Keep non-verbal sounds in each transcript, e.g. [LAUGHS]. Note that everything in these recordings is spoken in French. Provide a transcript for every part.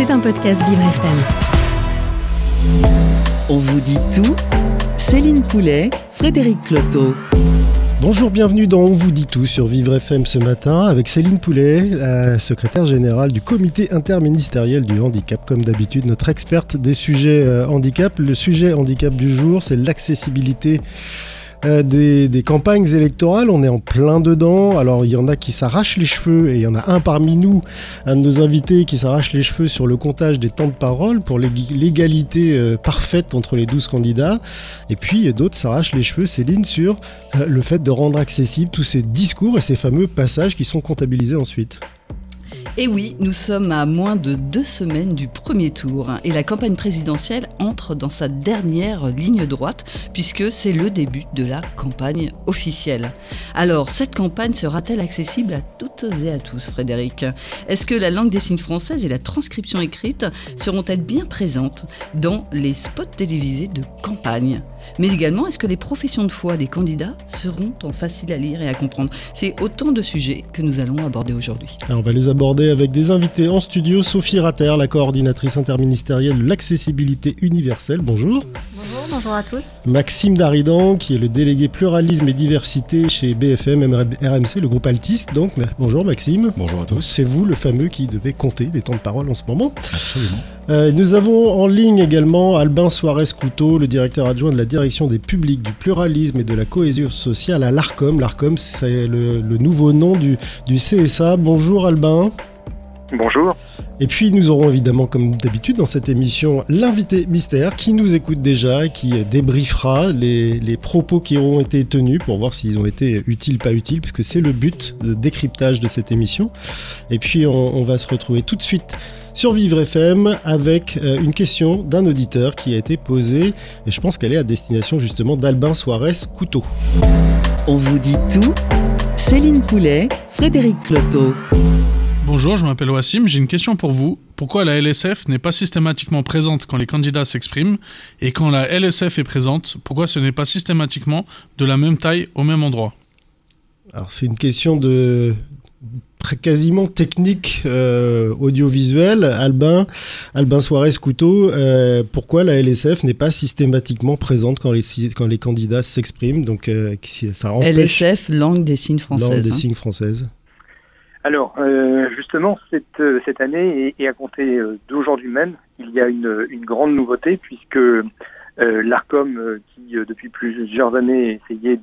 C'est un podcast Vivre FM. On vous dit tout Céline Poulet, Frédéric Cloteau. Bonjour, bienvenue dans On vous dit tout sur Vivre FM ce matin avec Céline Poulet, la secrétaire générale du comité interministériel du handicap. Comme d'habitude, notre experte des sujets euh, handicap. Le sujet handicap du jour, c'est l'accessibilité euh, des, campagnes électorales. On est en plein dedans. Alors il y en a qui s'arrachent les cheveux et il y en a un parmi nous, un de nos invités, qui s'arrache les cheveux sur le comptage des temps de parole pour l'égalité euh, parfaite entre les 12 candidats. Et puis d'autres s'arrachent les cheveux, Céline, sur euh, le fait de rendre accessibles tous ces discours et ces fameux passages qui sont comptabilisés ensuite. Et oui, nous sommes à moins de deux semaines du premier tour. Et la campagne présidentielle entre dans sa dernière ligne droite puisque c'est le début de la campagne officielle. Alors, cette campagne sera-t-elle accessible à toutes et à tous, Frédéric? Est-ce que la langue des signes française et la transcription écrite seront-elles bien présentes dans les spots télévisés de campagne? Mais également, est-ce que les professions de foi des candidats seront en facile à lire et à comprendre? C'est autant de sujets que nous allons aborder aujourd'hui. On va les aborder avec des invités en studio. Sophie Ratter, la coordinatrice interministérielle de l'accessibilité universelle. Bonjour. Bonjour, bonjour à tous. Maxime Daridan, qui est le délégué pluralisme et diversité chez BFM RMC, le groupe Altis. Donc, bonjour Maxime. Bonjour à tous. C'est vous le fameux qui devait compter les temps de parole en ce moment. Absolument. Euh, nous avons en ligne également Albin Suarez-Couteau, le directeur adjoint de la direction des publics, du pluralisme et de la cohésion sociale à l'ARCOM. L'ARCOM, c'est le, nouveau nom du CSA. Bonjour Albin. Bonjour. Et puis nous aurons évidemment, comme d'habitude dans cette émission, l'invité mystère qui nous écoute déjà et qui débriefera les, propos qui auront été tenus pour voir s'ils ont été utiles, pas utiles, puisque c'est le but de décryptage de cette émission. Et puis on, on va se retrouver tout de suite sur Vivre FM avec euh, une question d'un auditeur qui a été posée et je pense qu'elle est à destination justement d'Albin Suarez Couteau. On vous dit tout Céline Poulet, Frédéric Cloteau. Bonjour, je m'appelle Wassim, j'ai une question pour vous. Pourquoi la LSF n'est pas systématiquement présente quand les candidats s'expriment et quand la LSF est présente, pourquoi ce n'est pas systématiquement de la même taille au même endroit? Alors c'est une question de quasiment technique euh, audiovisuel, Albin, Albin Suarez Couteau, euh, pourquoi la LSF n'est pas systématiquement présente quand les, quand les candidats s'expriment? Donc, euh, ça LSF, langue des signes française. Langue des hein. signes française. Alors, justement, cette, cette année, et, à compter d'aujourd'hui même, il y a une, une grande nouveauté, puisque l'ARCOM, qui depuis plusieurs années essayait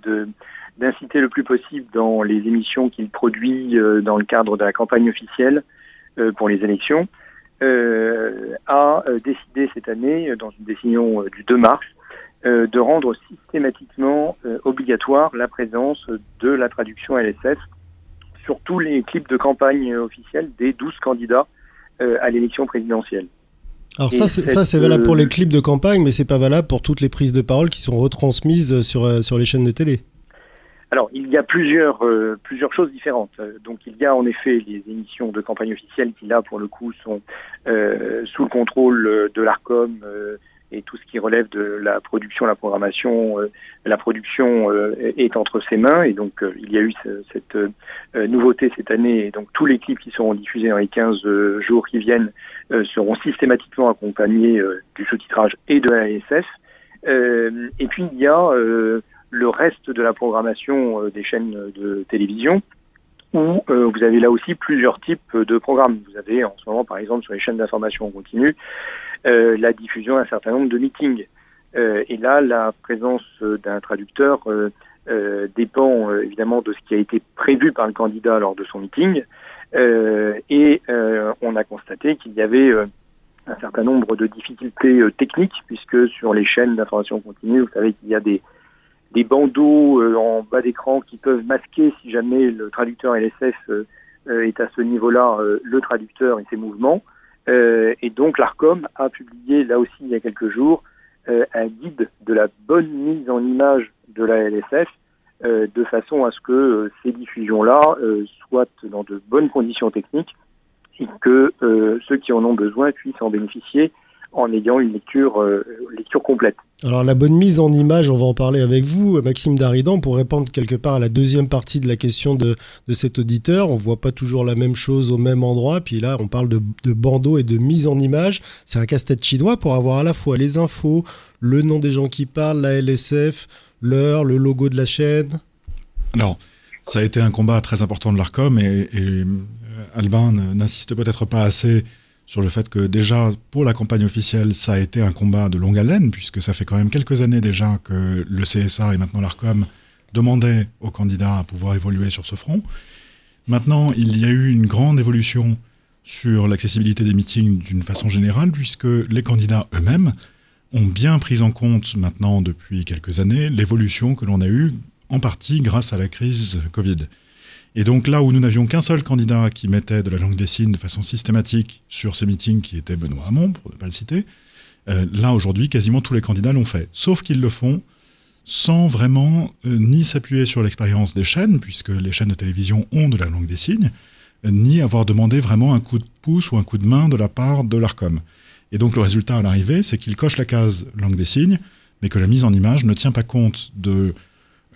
d'inciter le plus possible dans les émissions qu'il produit euh, dans le cadre de la campagne officielle euh, pour les élections, euh, a décidé cette année, dans une décision du 2 mars, de rendre systématiquement obligatoire la présence de la traduction LSF sur tous les clips de campagne officielle des 12 candidats à l'élection présidentielle. Alors ça, ça c'est valable pour les clips de campagne, mais c'est pas valable pour toutes les prises de parole qui sont retransmises sur, sur les chaînes de télé. Alors, il y a plusieurs, euh, plusieurs choses différentes. Euh, donc, il y a en effet les émissions de campagne officielle qui, là, pour le coup, sont euh, sous le contrôle de l'ARCOM et tout ce qui relève de la production, la programmation. la production est entre ses mains et donc il y a eu cette nouveauté cette année. Et donc, tous les clips qui seront diffusés dans les 15 jours qui viennent seront systématiquement accompagnés du sous-titrage et de la SF. et puis, il y a le reste de la programmation euh, des chaînes de télévision, où euh, vous avez là aussi plusieurs types de programmes. Vous avez en ce moment, par exemple, sur les chaînes d'information continue, euh, la diffusion d'un certain nombre de meetings. et là, la présence d'un traducteur dépend évidemment de ce qui a été prévu par le candidat lors de son meeting. et on a constaté qu'il y avait un certain nombre de difficultés techniques, puisque sur les chaînes d'information continue, vous savez qu'il y a des bandeaux euh, en bas d'écran qui peuvent masquer si jamais le traducteur LSF euh, euh, est à ce niveau-là le traducteur et ses mouvements. Et donc l'ARCOM a publié là aussi il y a quelques jours un guide de la bonne mise en image de la LSF de façon à ce que ces diffusions-là soient dans de bonnes conditions techniques et que ceux qui en ont besoin puissent en bénéficier en ayant une lecture, lecture complète. Alors la bonne mise en image, on va en parler avec vous, Maxime Daridan, pour répondre quelque part à la deuxième partie de la question de, cet auditeur. On voit pas toujours la même chose au même endroit, puis là on parle de, de bandeau et de mise en image. C'est un casse-tête chinois pour avoir à la fois les infos, le nom des gens qui parlent, la LSF, l'heure, le logo de la chaîne. Alors, ça a été un combat très important de l'ARCOM et, et euh, Albin n'insiste peut-être pas assez sur le fait que déjà, pour la campagne officielle, ça a été un combat de longue haleine, puisque ça fait quand même quelques années déjà que le CSA et maintenant l'ARCOM demandaient aux candidats à pouvoir évoluer sur ce front. Maintenant, il y a eu une grande évolution sur l'accessibilité des meetings d'une façon générale, puisque les candidats eux-mêmes ont bien pris en compte maintenant depuis quelques années l'évolution que l'on a eue, en partie grâce à la crise Covid. Et donc là où nous n'avions qu'un seul candidat qui mettait de la langue des signes de façon systématique sur ces meetings, qui était Benoît Hamon, pour ne pas le citer, euh, là aujourd'hui quasiment tous les candidats l'ont fait. Sauf qu'ils le font sans vraiment euh, ni s'appuyer sur l'expérience des chaînes, puisque les chaînes de télévision ont de la langue des signes, ni avoir demandé vraiment un coup de pouce ou un coup de main de la part de l'ARCOM. Et donc le résultat à l'arrivée, c'est qu'ils cochent la case langue des signes, mais que la mise en image ne tient pas compte de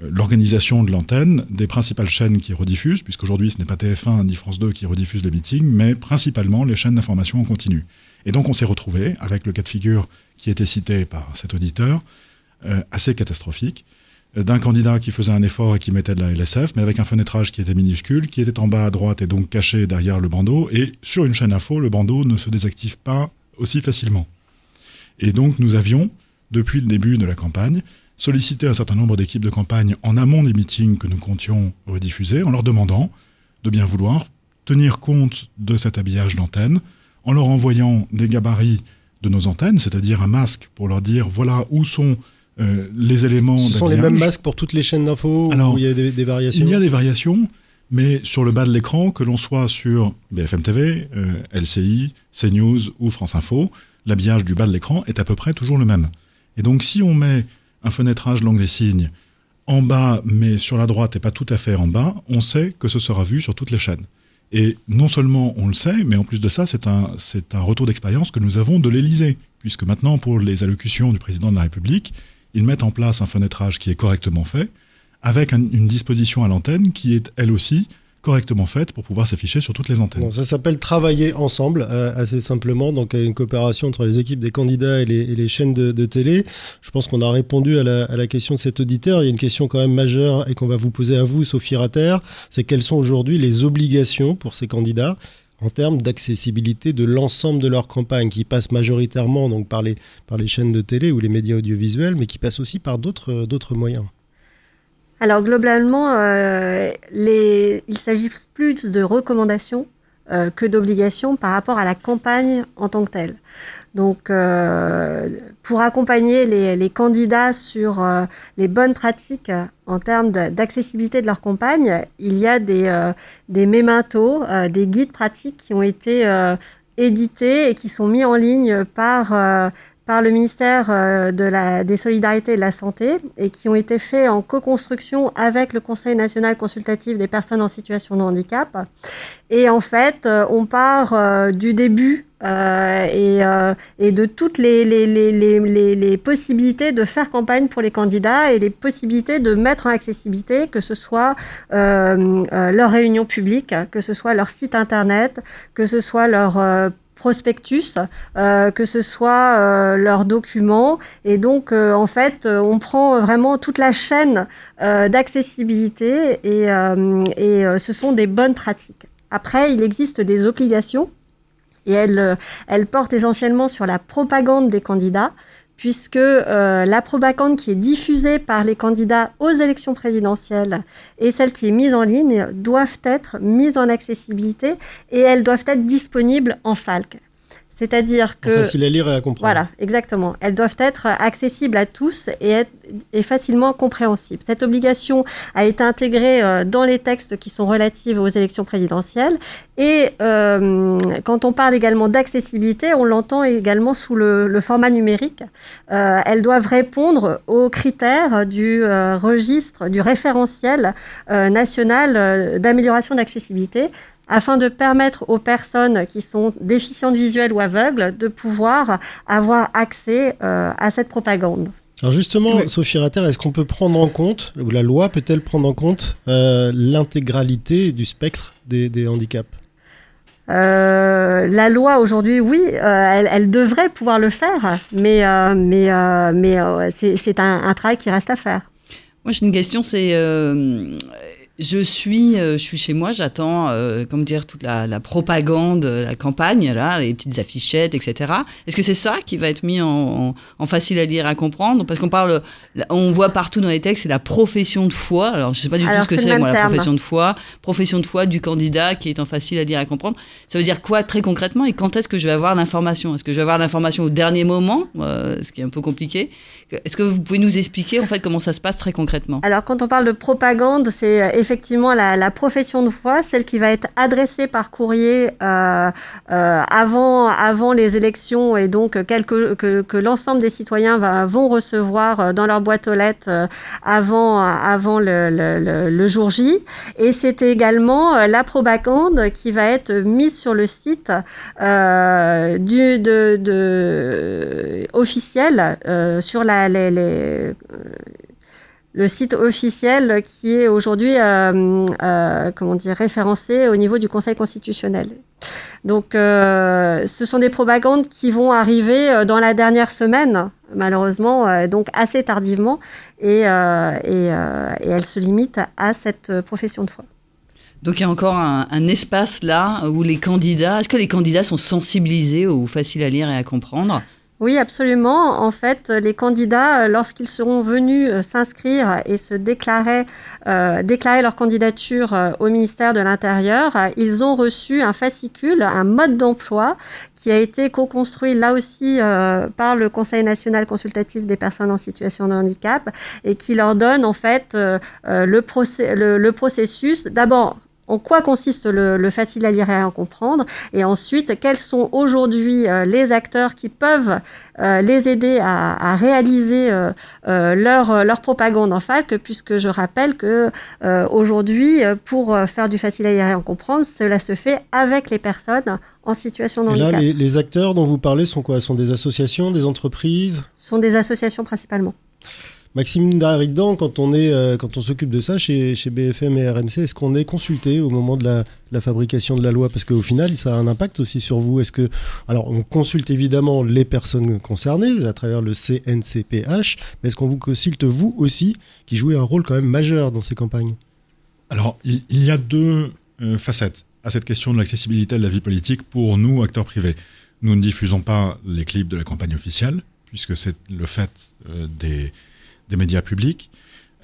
l'organisation de l'antenne, des principales chaînes qui rediffusent, puisqu'aujourd'hui ce n'est pas TF1 ni France 2 qui rediffusent les meetings, mais principalement les chaînes d'information en continu. Et donc on s'est retrouvé avec le cas de figure qui était cité par cet auditeur, euh, assez catastrophique, euh, d'un candidat qui faisait un effort et qui mettait de la LSF, mais avec un fenêtrage qui était minuscule, qui était en bas à droite et donc caché derrière le bandeau, et sur une chaîne info, le bandeau ne se désactive pas aussi facilement. Et donc nous avions, depuis le début de la campagne, solliciter un certain nombre d'équipes de campagne en amont des meetings que nous comptions rediffuser, en leur demandant de bien vouloir tenir compte de cet habillage d'antenne, en leur envoyant des gabarits de nos antennes, c'est-à-dire un masque pour leur dire voilà où sont euh, les éléments. Ce sont les mêmes masques pour toutes les chaînes d'infos ou il y a des, variations Il y a des variations, mais sur le bas de l'écran, que l'on soit sur BFM TV, euh, LCI, CNews ou France Info, l'habillage du bas de l'écran est à peu près toujours le même. Et donc si on met un fenêtrage langue des signes en bas, mais sur la droite et pas tout à fait en bas, on sait que ce sera vu sur toutes les chaînes. Et non seulement on le sait, mais en plus de ça, c'est un, retour d'expérience que nous avons de l'Élysée, puisque maintenant, pour les allocutions du président de la République, ils mettent en place un fenêtrage qui est correctement fait, avec une disposition à l'antenne qui est, elle aussi, correctement faite pour pouvoir s'afficher sur toutes les antennes. ça s'appelle travailler ensemble, euh, assez simplement, donc une coopération entre les équipes des candidats et les, chaînes de, télé. Je pense qu'on a répondu à la, question de cet auditeur. Il y a une question quand même majeure et qu'on va vous poser à vous, Sophie Rater, c'est quelles sont aujourd'hui les obligations pour ces candidats en termes d'accessibilité de l'ensemble de leur campagne, qui passe majoritairement donc par les chaînes de télé ou les médias audiovisuels, mais qui passe aussi par d'autres moyens? Alors globalement, euh, les... il s'agit plus de recommandations euh, que d'obligations par rapport à la campagne en tant que telle. Donc, euh, pour accompagner les, candidats sur les bonnes pratiques en termes d'accessibilité de, leur campagne, il y a des, des mémentos, des guides pratiques qui ont été édités et qui sont mis en ligne par par le ministère euh, de la, des Solidarités et de la Santé et qui ont été faits en co-construction avec le Conseil national consultatif des personnes en situation de handicap. Et en fait, euh, on part euh, du début et, de toutes les, possibilités de faire campagne pour les candidats et les possibilités de mettre en accessibilité, que ce soit leur réunion publique, que ce soit leur site internet, que ce soit leur prospectus, euh, que ce soit euh, leurs documents. Et donc, euh, en fait, on prend vraiment toute la chaîne d'accessibilité et, et ce sont des bonnes pratiques. Après, il existe des obligations et elles, elles portent essentiellement sur la propagande des candidats puisque euh, la propagande qui est diffusée par les candidats aux élections présidentielles et celle qui est mise en ligne doivent être mises en accessibilité et elles doivent être disponibles en FALC. C'est-à-dire que... Facile à lire et à comprendre. Voilà, exactement. Elles doivent être accessibles à tous et, être, et facilement compréhensibles. Cette obligation a été intégrée euh, dans les textes qui sont relatifs aux élections présidentielles. Et euh, quand on parle également d'accessibilité, on l'entend également sous le, format numérique. Euh, elles doivent répondre aux critères du registre, du référentiel national d'amélioration d'accessibilité afin de permettre aux personnes qui sont déficientes visuelles ou aveugles de pouvoir avoir accès à cette propagande. Alors justement, Sophie Ratter, est-ce qu'on peut prendre en compte, ou la loi peut-elle prendre en compte l'intégralité du spectre des handicaps? Euh, la loi aujourd'hui, oui, euh, elle, devrait pouvoir le faire, mais, euh, mais, mais c'est un, un, travail qui reste à faire. Moi, j'ai une question, c'est je suis, euh, je suis chez moi, j'attends, euh, comment dire, toute la, propagande, la campagne, là, les petites affichettes, etc. Est-ce que c'est ça qui va être mis en, facile à lire, à comprendre? Parce qu'on parle, on voit partout dans les textes, c'est la profession de foi. Alors, je ne sais pas du tout ce que c'est, moi, la profession de foi. Profession de foi du candidat qui est en facile à lire, à comprendre. Ça veut dire quoi très concrètement? Et quand est-ce que je vais avoir l'information? Est-ce que je vais avoir l'information au dernier moment? Euh, Ce qui est un peu compliqué. Est-ce que vous pouvez nous expliquer, en fait, comment ça se passe très concrètement? Alors, quand on parle de propagande, c'est effectivement la, profession de foi, celle qui va être adressée par courrier euh, euh, avant, avant les élections et donc que, que l'ensemble des citoyens vont recevoir euh, dans leur boîte aux lettres avant, avant le, jour J. Et c'est également la propagande qui va être mise sur le site officiel sur la, les le site officiel qui est aujourd'hui euh, euh, comment dire référencé au niveau du Conseil constitutionnel. Donc, euh, ce sont des propagandes qui vont arriver dans la dernière semaine, malheureusement, donc assez tardivement, et, et, et, elles se limitent à cette profession de foi. Donc il y a encore un, un, espace là où les candidats, est-ce que les candidats sont sensibilisés ou faciles à lire et à comprendre? Oui, absolument. En fait, les candidats, euh, lorsqu'ils seront venus euh, s'inscrire et se déclarer, euh, déclarer leur candidature au ministère de l'Intérieur, ils ont reçu un fascicule, un mode d'emploi qui a été co-construit là aussi par le Conseil national consultatif des personnes en situation de handicap et qui leur donne en fait le, le processus d'abord en quoi consiste le, facile à lire et à comprendre, et ensuite quels sont aujourd'hui euh, les acteurs qui peuvent euh, les aider à, réaliser euh, leur, leur, propagande en FALC, puisque je rappelle que aujourd'hui, pour faire du facile à lire et à comprendre, cela se fait avec les personnes en situation de handicap. Et là, les, les acteurs dont vous parlez sont quoi? Sont des associations, des entreprises? Sont des associations principalement. Maxime Daridan, quand on est, euh, quand on s'occupe de ça chez, chez, BFM et RMC, est-ce qu'on est consulté au moment de la, fabrication de la loi? Parce qu'au final, ça a un impact aussi sur vous. Est-ce que, alors, on consulte évidemment les personnes concernées à travers le CNCPH, mais est-ce qu'on vous consulte vous aussi, qui jouez un rôle quand même majeur dans ces campagnes? Alors, il, y a deux euh, facettes à cette question de l'accessibilité de la vie politique pour nous, acteurs privés. Nous ne diffusons pas les clips de la campagne officielle, puisque c'est le fait euh, des des médias publics,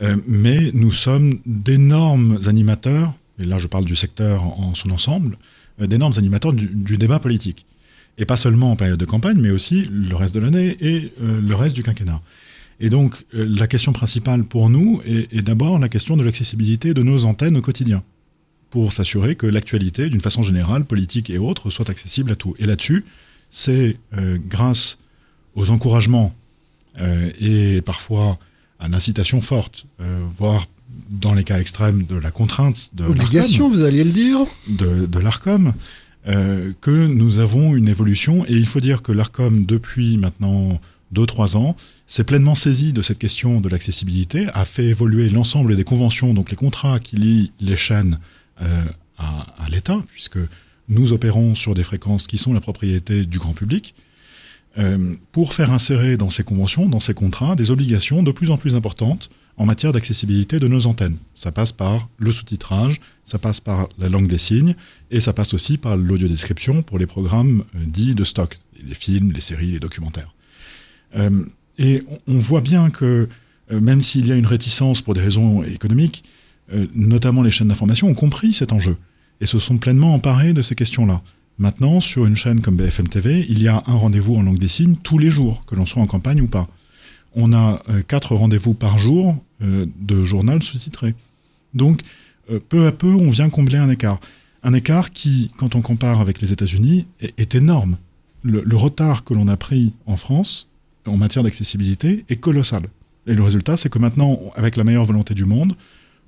euh, mais nous sommes d'énormes animateurs, et là je parle du secteur en, son ensemble, euh, d'énormes animateurs du, débat politique. Et pas seulement en période de campagne, mais aussi le reste de l'année et euh, le reste du quinquennat. Et donc la question principale pour nous est, est d'abord la question de l'accessibilité de nos antennes au quotidien, pour s'assurer que l'actualité, d'une façon générale, politique et autres, soit accessible à tout. Et là-dessus, c'est grâce aux encouragements et parfois à l'incitation forte, euh, voire dans les cas extrêmes de la contrainte de obligation, vous alliez le dire, de, de l'Arcom, euh, que nous avons une évolution. Et il faut dire que l'Arcom, depuis maintenant 2-3 ans, s'est pleinement saisi de cette question de l'accessibilité, a fait évoluer l'ensemble des conventions, donc les contrats qui lient les chaînes euh, à, à l'État, puisque nous opérons sur des fréquences qui sont la propriété du grand public. Euh, pour faire insérer dans ces conventions, dans ces contrats, des obligations de plus en plus importantes en matière d'accessibilité de nos antennes. Ça passe par le sous-titrage, ça passe par la langue des signes, et ça passe aussi par l'audiodescription pour les programmes euh, dits de stock, les films, les séries, les documentaires. Euh, et on, voit bien que même s'il y a une réticence pour des raisons économiques, notamment les chaînes d'information ont compris cet enjeu et se sont pleinement emparés de ces questions-là. Maintenant, sur une chaîne comme BFM TV, il y a un rendez-vous en langue des signes tous les jours, que l'on soit en campagne ou pas. On a euh, quatre rendez-vous par jour euh, de journal sous-titré. Donc, euh, peu à peu, on vient combler un écart. Un écart qui, quand on compare avec les États-Unis, est, énorme. Le, le, retard que l'on a pris en France en matière d'accessibilité est colossal. Et le résultat, c'est que maintenant, avec la meilleure volonté du monde,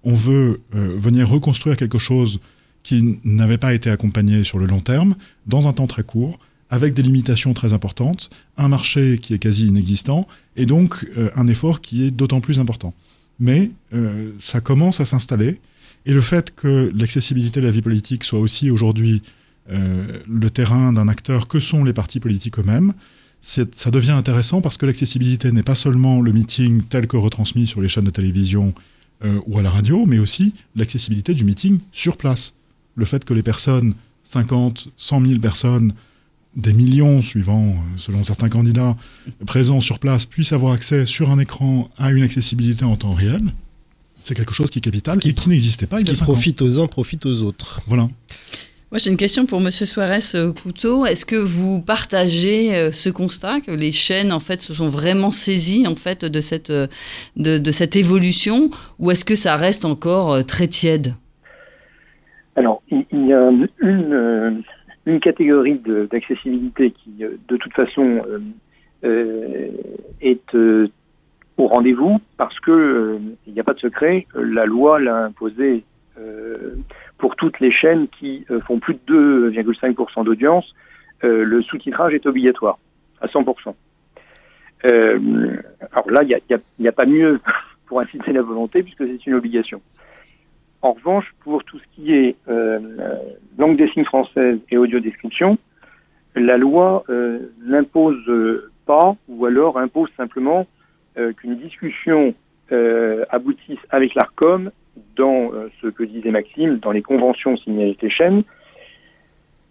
on veut venir reconstruire quelque chose qui n'avaient pas été accompagnées sur le long terme, dans un temps très court, avec des limitations très importantes, un marché qui est quasi inexistant, et donc euh, un effort qui est d'autant plus important. Mais euh, ça commence à s'installer, et le fait que l'accessibilité de la vie politique soit aussi aujourd'hui euh, le terrain d'un acteur que sont les partis politiques eux-mêmes, ça devient intéressant parce que l'accessibilité n'est pas seulement le meeting tel que retransmis sur les chaînes de télévision ou à la radio, mais aussi l'accessibilité du meeting sur place. Le fait que les personnes, 50, 100 000 personnes, des millions, suivant, euh, selon certains candidats, présents sur place, puissent avoir accès sur un écran à une accessibilité en temps réel, c'est quelque chose qui est capital et qui n'existait pas. Ce qui profite aux uns, profite aux autres. Voilà. Moi, j'ai une question pour Monsieur Suarez euh, Couteau. Est-ce que vous partagez euh, ce constat que les chaînes, en fait, se sont vraiment saisies en fait de cette de, de cette évolution, ou est-ce que ça reste encore très tiède? Alors, il y a une une catégorie d'accessibilité qui, euh, de toute façon, euh, euh, est au rendez-vous parce que il n'y a pas de secret, la loi l'a imposé pour toutes les chaînes qui font plus de 2,5% d'audience, le sous-titrage est obligatoire à 100%. alors là, il n'y a, a, pas mieux [LAUGHS] pour inciter la volonté puisque c'est une obligation. En revanche, pour tout ce qui est euh, langue des signes française et audio-description, la loi euh, n'impose pas ou alors impose simplement euh, qu'une discussion euh, aboutisse avec l'ARCOM dans euh, ce que disait Maxime, dans les conventions signées avec les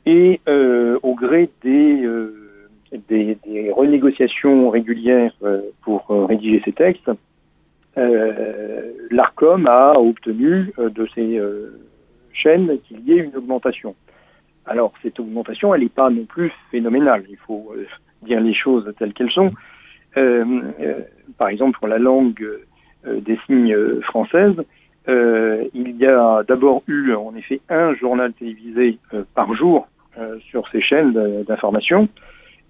et au gré des, des, des, renégociations régulières pour rédiger ces textes, euh, l'ARCOM a obtenu euh, de ces euh, chaînes qu'il y ait une augmentation. Alors cette augmentation, elle n'est pas non plus phénoménale. Il faut dire les choses telles qu'elles sont. par exemple, pour la langue des signes françaises, il y a d'abord eu en effet un journal télévisé par jour sur ces chaînes d'information.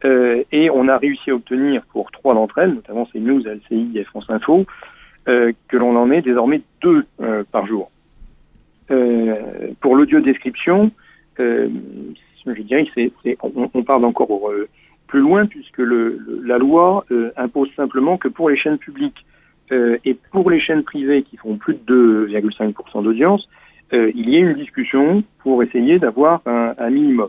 et on a réussi à obtenir pour trois d'entre elles, notamment CNews, LCI et France Info, euh, que l'on en ait désormais deux euh, par jour. Euh, pour l'audio description, je dirais on, on, parle encore plus loin puisque la loi impose simplement que pour les chaînes publiques et pour les chaînes privées qui font plus de 2,5% d'audience, il y ait une discussion pour essayer d'avoir un, minimum.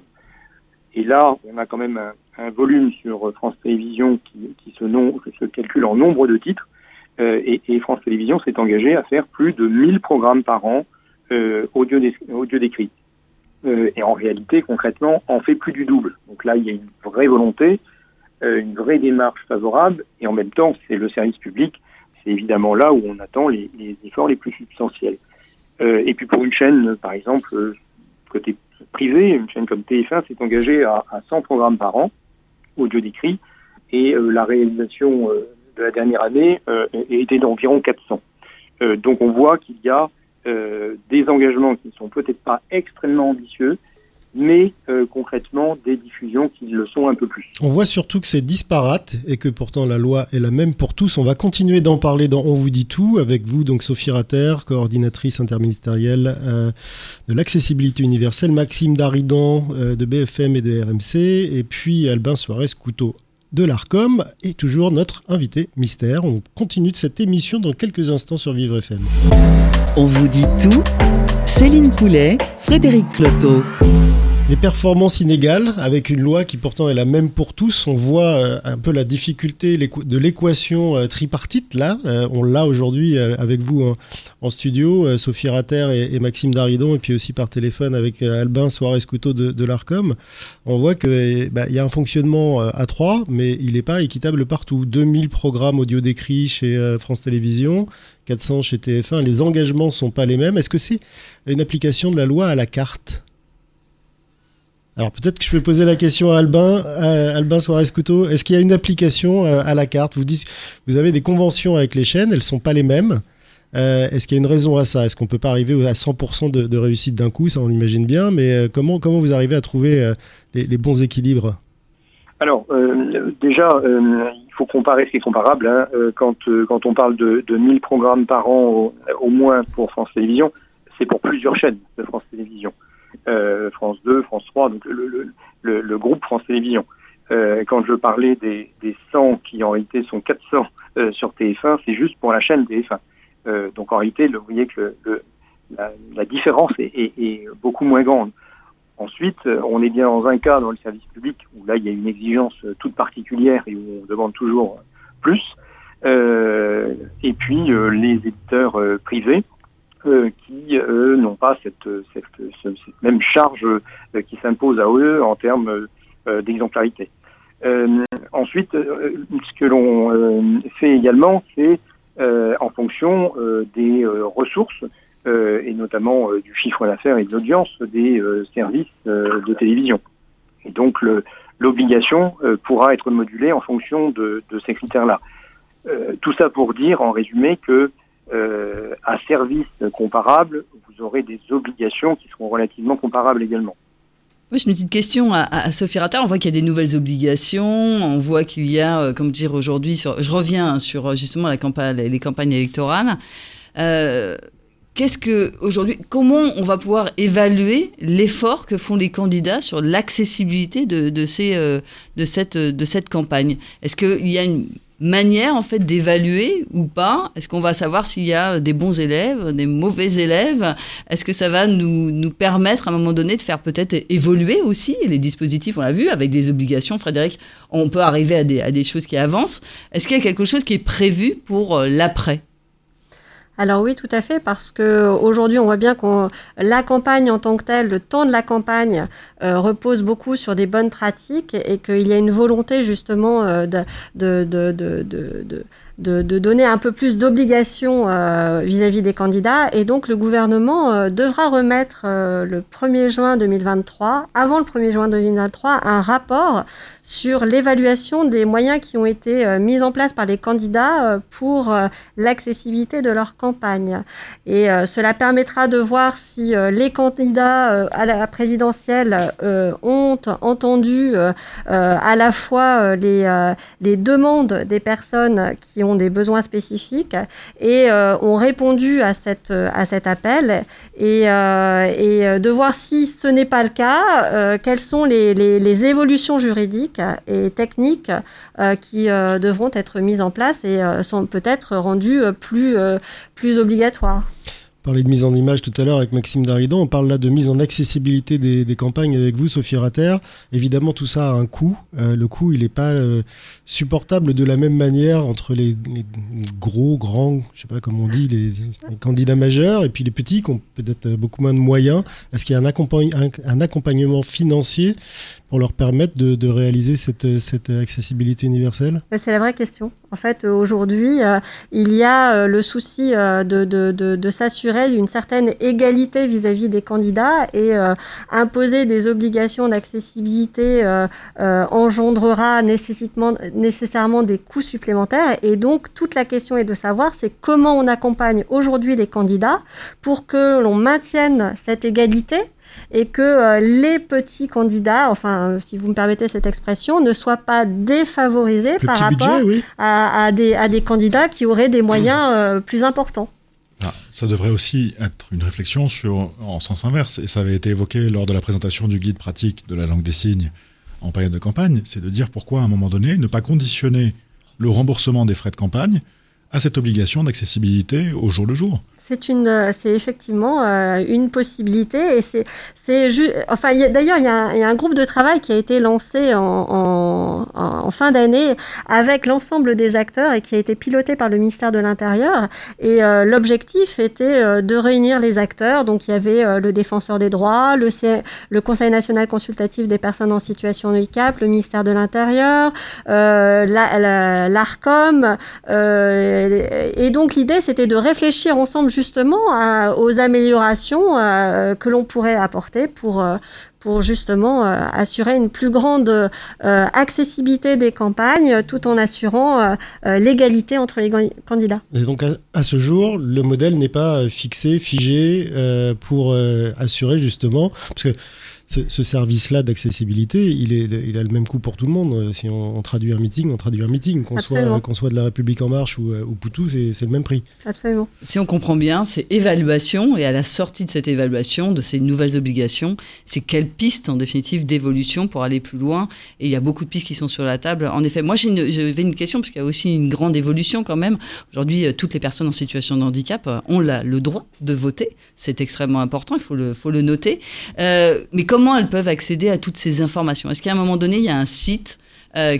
Et là, on a quand même un, volume sur France Télévisions qui, se, calcule en nombre de titres. Euh, et, France Télévisions s'est engagé à faire plus de 1000 programmes par an euh, audio, audio décrits. Euh, et en réalité, concrètement, en fait plus du double. Donc là, il y a une vraie volonté, une vraie démarche favorable, et en même temps, c'est le service public. C'est évidemment là où on attend les, efforts les plus substantiels. Et puis pour une chaîne, par exemple, côté privé, une chaîne comme TF1 s'est engagée à, à 100 programmes par an, audio décrit, et la réalisation la dernière année euh, était d'environ 400. Euh, donc on voit qu'il y a euh, des engagements qui ne sont peut-être pas extrêmement ambitieux, mais concrètement des diffusions qui le sont un peu plus. On voit surtout que c'est disparate et que pourtant la loi est la même pour tous. On va continuer d'en parler dans On vous dit tout avec vous, donc Sophie Rater, coordinatrice interministérielle de l'accessibilité universelle, Maxime Daridon de BFM et de RMC, et puis Albin Suarez Couteau de l'ARCOM et toujours notre invité mystère. On continue de cette émission dans quelques instants sur Vivre FM. On vous dit tout. Céline Poulet, Frédéric Cloteau. Des performances inégales avec une loi qui pourtant est la même pour tous. On voit euh, un peu la difficulté de l'équation euh, tripartite là. Euh, on l'a aujourd'hui avec vous en, studio, Sophie Rater et, Maxime Daridon, et puis aussi par téléphone avec Albin Soares Couteau de, l'Arcom. On voit qu'il bah, y a un fonctionnement à trois, mais il n'est pas équitable partout. 2000 programmes audio décrits chez France Télévisions, 400 chez TF1. Les engagements sont pas les mêmes. Est-ce que c'est une application de la loi à la carte? Alors peut-être que je vais poser la question à Albin, Albin Soares Couteau. Est-ce qu'il y a une application euh, à la carte? Vous vous avez des conventions avec les chaînes, elles sont pas les mêmes. Euh, est-ce qu'il y a une raison à ça? Est-ce qu'on peut pas arriver à 100% de, réussite d'un coup? Ça, on imagine bien. Mais euh, comment vous arrivez à trouver les, bons équilibres? Alors déjà, il faut comparer ce qui est comparable. Hein. quand on parle de, de 1000 programmes par an au, au moins pour France Télévisions, c'est pour plusieurs chaînes de France Télévisions. France 2, France 3, donc le, le, le groupe France Télévisions. quand je parlais des, des 100 qui en réalité sont 400 sur TF1, c'est juste pour la chaîne TF1. donc en réalité, vous voyez que le, la, la, différence est, est, est, beaucoup moins grande. Ensuite, on est bien dans un cas dans le service public où là il y a une exigence toute particulière et où on demande toujours plus. Euh, et puis euh, les éditeurs euh, qui n'ont pas cette, cette, cette, même charge qui s'impose à eux en termes d'exemplarité. ensuite, ce que l'on fait également, c'est en fonction des ressources et notamment du chiffre d'affaires et de l'audience des services de télévision. Et donc l'obligation pourra être modulée en fonction de, de ces critères-là. Euh, tout ça pour dire, en résumé, que euh, à service comparable, vous aurez des obligations qui seront relativement comparables également. Moi, j'ai une petite question à, Sophie Ratter. On voit qu'il y a des nouvelles obligations. On voit qu'il y a, euh, comme dire aujourd'hui, je reviens sur justement la campagne, les campagnes électorales. Euh, Qu'est-ce que aujourd'hui, comment on va pouvoir évaluer l'effort que font les candidats sur l'accessibilité de, de, ces, de, cette, de cette campagne? Est-ce qu'il y a une manière en fait d'évaluer ou pas. Est-ce qu'on va savoir s'il y a des bons élèves, des mauvais élèves? Est-ce que ça va nous, nous permettre à un moment donné de faire peut-être évoluer aussi les dispositifs? On l'a vu avec des obligations, Frédéric, on peut arriver à des, à des choses qui avancent. Est-ce qu'il y a quelque chose qui est prévu pour euh, l'après? Alors oui, tout à fait, parce que aujourd'hui, on voit bien que la campagne en tant que telle, le temps de la campagne euh, repose beaucoup sur des bonnes pratiques et qu'il y a une volonté justement euh, de de, donner un peu plus d'obligations euh, vis-à-vis des candidats. Et donc le gouvernement euh, devra remettre euh, le 1er juin 2023, avant le 1er juin 2023, un rapport sur l'évaluation des moyens qui ont été mis en place par les candidats pour l'accessibilité de leur campagne. Et cela permettra de voir si les candidats à la présidentielle ont entendu à la fois les, les demandes des personnes qui ont des besoins spécifiques et euh, ont répondu à, cette, à cet appel. Et, euh, et euh, de voir si ce n'est pas le cas, quelles sont les, les, les, évolutions juridiques et techniques qui devront être mises en place et sont peut-être rendues plus, plus obligatoires parlait de mise en image tout à l'heure avec Maxime Daridan. On parle là de mise en accessibilité des, campagnes avec vous, Sophie Rater. Évidemment, tout ça a un coût. Euh, le coût, il n'est pas euh, supportable de la même manière entre les, gros, grands, je sais pas comment on dit, les, candidats majeurs et puis les petits qui ont peut-être beaucoup moins de moyens. Est-ce qu'il y a un, accompagn un accompagnement financier pour leur permettre de, réaliser cette, accessibilité universelle? C'est la vraie question. En fait, aujourd'hui, euh, il y a euh, le souci euh, de, s'assurer d'une certaine égalité vis-à-vis -vis des candidats et imposer des obligations d'accessibilité engendrera nécessairement des coûts supplémentaires. Et donc, toute la question est de savoir c'est comment on accompagne aujourd'hui les candidats pour que l'on maintienne cette égalité et que euh, les petits candidats, enfin, euh, si vous me permettez cette expression, ne soient pas défavorisés Le par rapport budget, oui. à, à, des, à, des, candidats qui auraient des moyens euh, plus importants. Ah, ça devrait aussi être une réflexion sur, en sens inverse, et ça avait été évoqué lors de la présentation du guide pratique de la langue des signes en période de campagne, c'est de dire pourquoi à un moment donné ne pas conditionner le remboursement des frais de campagne à cette obligation d'accessibilité au jour le jour. C'est une, c'est effectivement euh, une possibilité et c'est, c'est enfin, d'ailleurs, il y, y, a un groupe de travail qui a été lancé en, fin d'année avec l'ensemble des acteurs et qui a été piloté par le ministère de l'Intérieur. Et euh, l'objectif était euh, de réunir les acteurs. Donc, il y avait euh, le défenseur des droits, le, C le Conseil national consultatif des personnes en situation de handicap, le ministère de l'Intérieur, l'ARCOM. La, et donc, l'idée, c'était de réfléchir ensemble justement aux améliorations euh, que l'on pourrait apporter pour, euh, justement euh, assurer une plus grande accessibilité des campagnes tout en assurant l'égalité entre les candidats. Et donc à, ce jour, le modèle n'est pas fixé, figé pour assurer justement, parce ce, service-là d'accessibilité, il, est, il a le même coût pour tout le monde. Si on, traduit un meeting, on traduit un meeting. Qu'on soit, qu'on soit de la République En Marche ou, ou Poutou, c'est le même prix. Absolument. Si on comprend bien, c'est évaluation. Et à la sortie de cette évaluation, de ces nouvelles obligations, c'est quelle piste, en définitive, d'évolution pour aller plus loin. Et il y a beaucoup de pistes qui sont sur la table. En effet, moi, j'avais une question, parce qu'il y a aussi une grande évolution quand même. Aujourd'hui, euh, toutes les personnes en situation de handicap euh, ont le droit de voter. C'est extrêmement important, il faut le, faut le noter. Euh, mais comment elles peuvent accéder à toutes ces informations. Est-ce qu'à un moment donné, il y a un site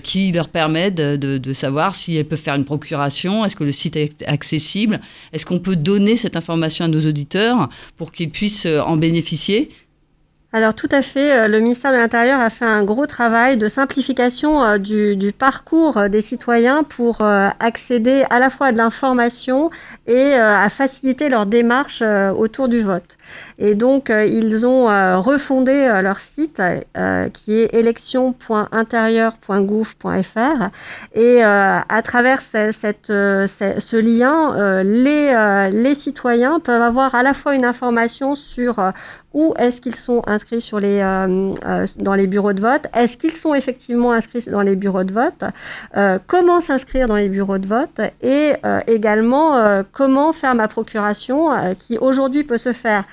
qui leur permet de, savoir si elles peuvent faire une procuration? Est-ce que le site est accessible? Est-ce qu'on peut donner cette information à nos auditeurs pour qu'ils puissent en bénéficier? Alors tout à fait, euh, le ministère de l'Intérieur a fait un gros travail de simplification euh, du, parcours euh, des citoyens pour accéder à la fois à de l'information et à faciliter leur démarche autour du vote. Et donc ils ont refondé leur site qui est élection.intérieur.gouv.fr et à travers cette, ce lien, les, les citoyens peuvent avoir à la fois une information sur où est-ce qu'ils sont inscrits sur les, euh, euh, dans les bureaux de vote Est-ce qu'ils sont effectivement inscrits dans les bureaux de vote euh, Comment s'inscrire dans les bureaux de vote Et également, comment faire ma procuration qui aujourd'hui peut se faire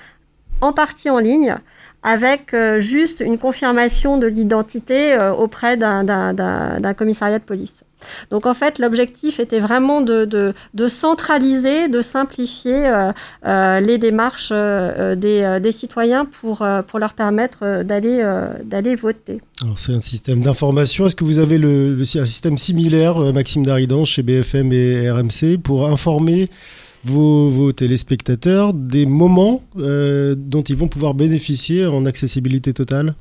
en partie en ligne avec juste une confirmation de l'identité auprès d'un commissariat de police. Donc en fait, l'objectif était vraiment de, centraliser, de simplifier euh, euh, les démarches euh, des, citoyens pour, leur permettre d'aller d'aller voter. Alors c'est un système d'information. Est-ce que vous avez le, un système similaire, Maxime Daridan, chez BFM et RMC, pour informer vos, téléspectateurs des moments dont ils vont pouvoir bénéficier en accessibilité totale?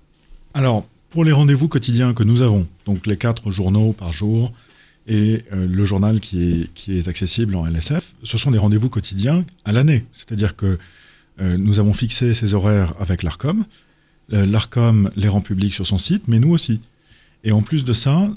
Alors, pour les rendez-vous quotidiens que nous avons, donc les quatre journaux par jour, et euh, le journal qui est, accessible en LSF, ce sont des rendez-vous quotidiens à l'année. C'est-à-dire que euh, nous avons fixé ces horaires avec l'ARCOM. Euh, L'ARCOM les rend publics sur son site, mais nous aussi. Et en plus de ça,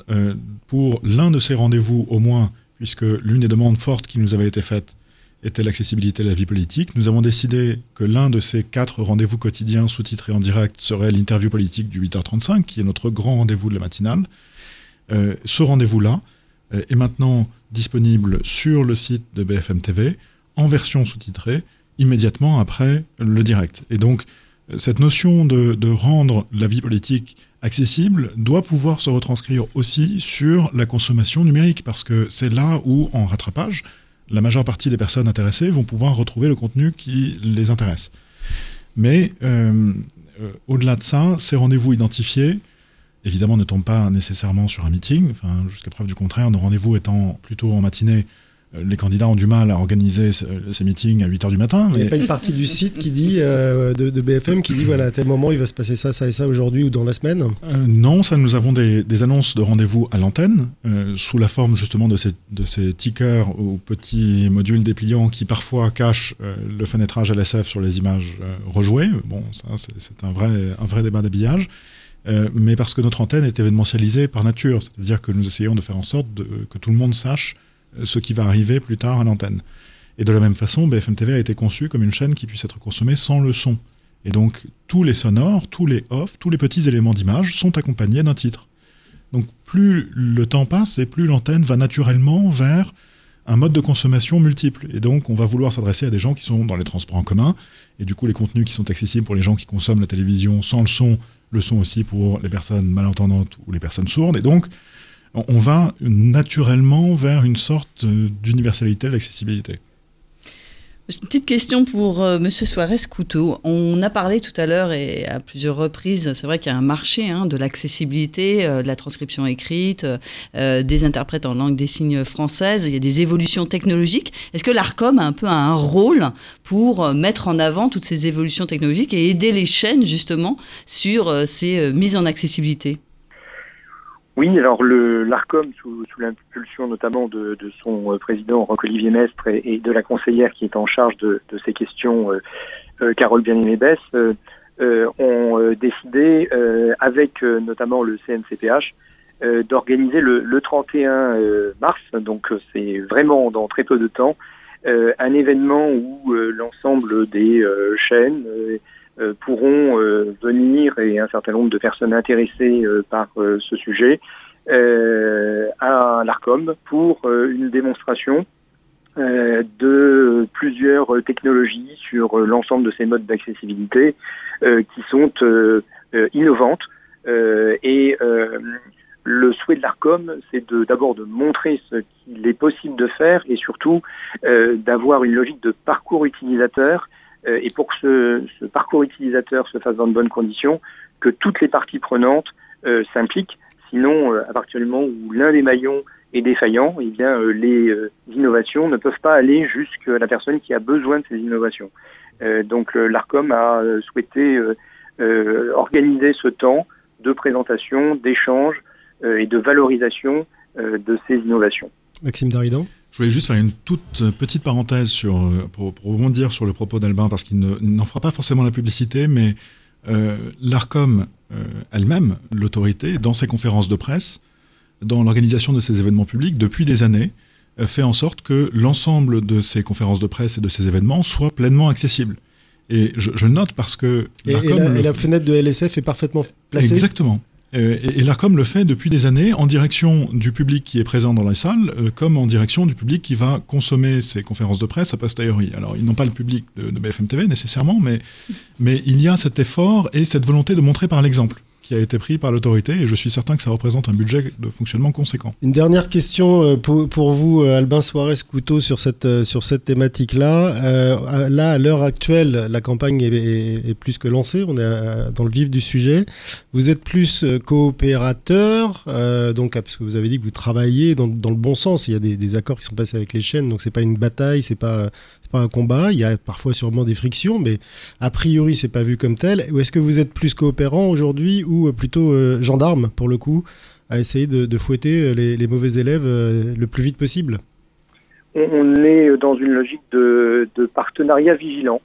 pour l'un de ces rendez-vous au moins, puisque l'une des demandes fortes qui nous avait été faite était l'accessibilité de la vie politique, nous avons décidé que l'un de ces quatre rendez-vous quotidiens sous-titrés en direct serait l'interview politique du 8h35, qui est notre grand rendez-vous de la matinale. ce rendez-vous-là, euh, est maintenant disponible sur le site de BFM TV en version sous-titrée immédiatement après le direct. Et donc, euh, cette notion de, rendre la vie politique accessible doit pouvoir se retranscrire aussi sur la consommation numérique, parce que c'est là où, en rattrapage, la majeure partie des personnes intéressées vont pouvoir retrouver le contenu qui les intéresse. Mais euh, au-delà de ça, ces rendez-vous identifiés évidemment ne tombe pas nécessairement sur un meeting. Jusqu'à preuve du contraire, nos rendez-vous étant plutôt en matinée, euh, les candidats ont du mal à organiser ces meetings à 8 h du matin. Il n'y a pas une partie du site qui dit, euh, de, BFM qui dit, voilà, à tel moment, il va se passer ça, ça et ça aujourd'hui ou dans la semaine euh, Non, ça, nous avons des, annonces de rendez-vous à l'antenne, sous la forme justement de ces, de ces tickers ou petits modules dépliants qui parfois cachent le fenêtrage LSF sur les images rejouées. Bon, ça, c'est un vrai, un vrai débat d'habillage. Euh, mais parce que notre antenne est événementialisée par nature, c'est-à-dire que nous essayons de faire en sorte que tout le monde sache euh, ce qui va arriver plus tard à l'antenne. Et de la même façon, BFM TV a été conçu comme une chaîne qui puisse être consommée sans le son. Et donc tous les sonores, tous les off, tous les petits éléments d'image sont accompagnés d'un titre. Donc plus le temps passe et plus l'antenne va naturellement vers un mode de consommation multiple. Et donc, on va vouloir s'adresser à des gens qui sont dans les transports en commun. Et du coup, les contenus qui sont accessibles pour les gens qui consomment la télévision sans le son, le son aussi pour les personnes malentendantes ou les personnes sourdes. Et donc, on va naturellement vers une sorte d'universalité de l'accessibilité. Une petite question pour euh, Monsieur Suarez Couteau. On a parlé tout à l'heure et à plusieurs reprises, c'est vrai qu'il y a un marché hein, de l'accessibilité, euh, de la transcription écrite, euh, des interprètes en langue des signes française. Il y a des évolutions technologiques. Est-ce que l'Arcom a un peu un rôle pour mettre en avant toutes ces évolutions technologiques et aider les chaînes justement sur ces mises en accessibilité? Oui, alors le l'Arcom, sous, sous l'impulsion notamment de, de, son euh, président Roc-Olivier Mestre et, de la conseillère qui est en charge de, de ces questions, euh, euh Carole Bien-Aimé-Bess, euh, ont décidé, avec notamment le CNCPH, d'organiser le, le, 31 mars, donc c'est vraiment dans très peu de temps, un événement où l'ensemble des chaînes pourront venir et un certain nombre de personnes intéressées par ce sujet à l'ARCOM pour une démonstration de plusieurs technologies sur l'ensemble de ces modes d'accessibilité qui sont innovantes et le souhait de l'ARCOM, c'est d'abord de, montrer ce qu'il est possible de faire et surtout euh, d'avoir une logique de parcours utilisateur. Euh, et pour que ce, parcours utilisateur se fasse dans de bonnes conditions, que toutes les parties prenantes euh, s'impliquent. Sinon, à partir du moment où l'un des maillons est défaillant, eh bien, les innovations ne peuvent pas aller jusqu'à la personne qui a besoin de ces innovations. donc, l'ARCOM a souhaité organiser ce temps de présentation, d'échange, euh, et de valorisation euh, de ces innovations. Maxime Daridan? Je voulais juste faire une toute petite parenthèse sur, euh, pour, pour rebondir sur le propos d'Albin, parce qu'il n'en fera pas forcément la publicité, mais euh, l'ARCOM elle-même, l'autorité, dans ses conférences de presse, dans l'organisation de ces événements publics, depuis des années, fait en sorte que l'ensemble de ces conférences de presse et de ces événements soient pleinement accessibles. Et je, je note parce que... Et, et, la, et, la, fenêtre de LSF est parfaitement placée? Exactement. Euh, et, l'ARCOM le fait depuis des années en direction du public qui est présent dans la salle, euh, comme en direction du public qui va consommer ces conférences de presse a posteriori. Alors, ils n'ont pas le public de, de BFM TV nécessairement, mais, mais il y a cet effort et cette volonté de montrer par l'exemple qui a été pris par l'autorité et je suis certain que ça représente un budget de fonctionnement conséquent. Une dernière question euh, pour, vous, euh, Albin Suarez Couteau, sur cette, euh, sur cette thématique-là. là, à l'heure actuelle, la campagne est, plus que lancée, on est dans le vif du sujet. Vous êtes plus coopérateur, donc, parce que vous avez dit que vous travaillez dans, dans le bon sens, il y a des, des, accords qui sont passés avec les chaînes, donc c'est pas une bataille, c'est pas, pas un combat, il y a parfois sûrement des frictions, mais a priori c'est pas vu comme tel. Ou est-ce que vous êtes plus coopérant aujourd'hui ou euh, plutôt euh, gendarme pour le coup à essayer de, fouetter euh, les, mauvais élèves le plus vite possible On est dans une logique de, partenariat vigilant.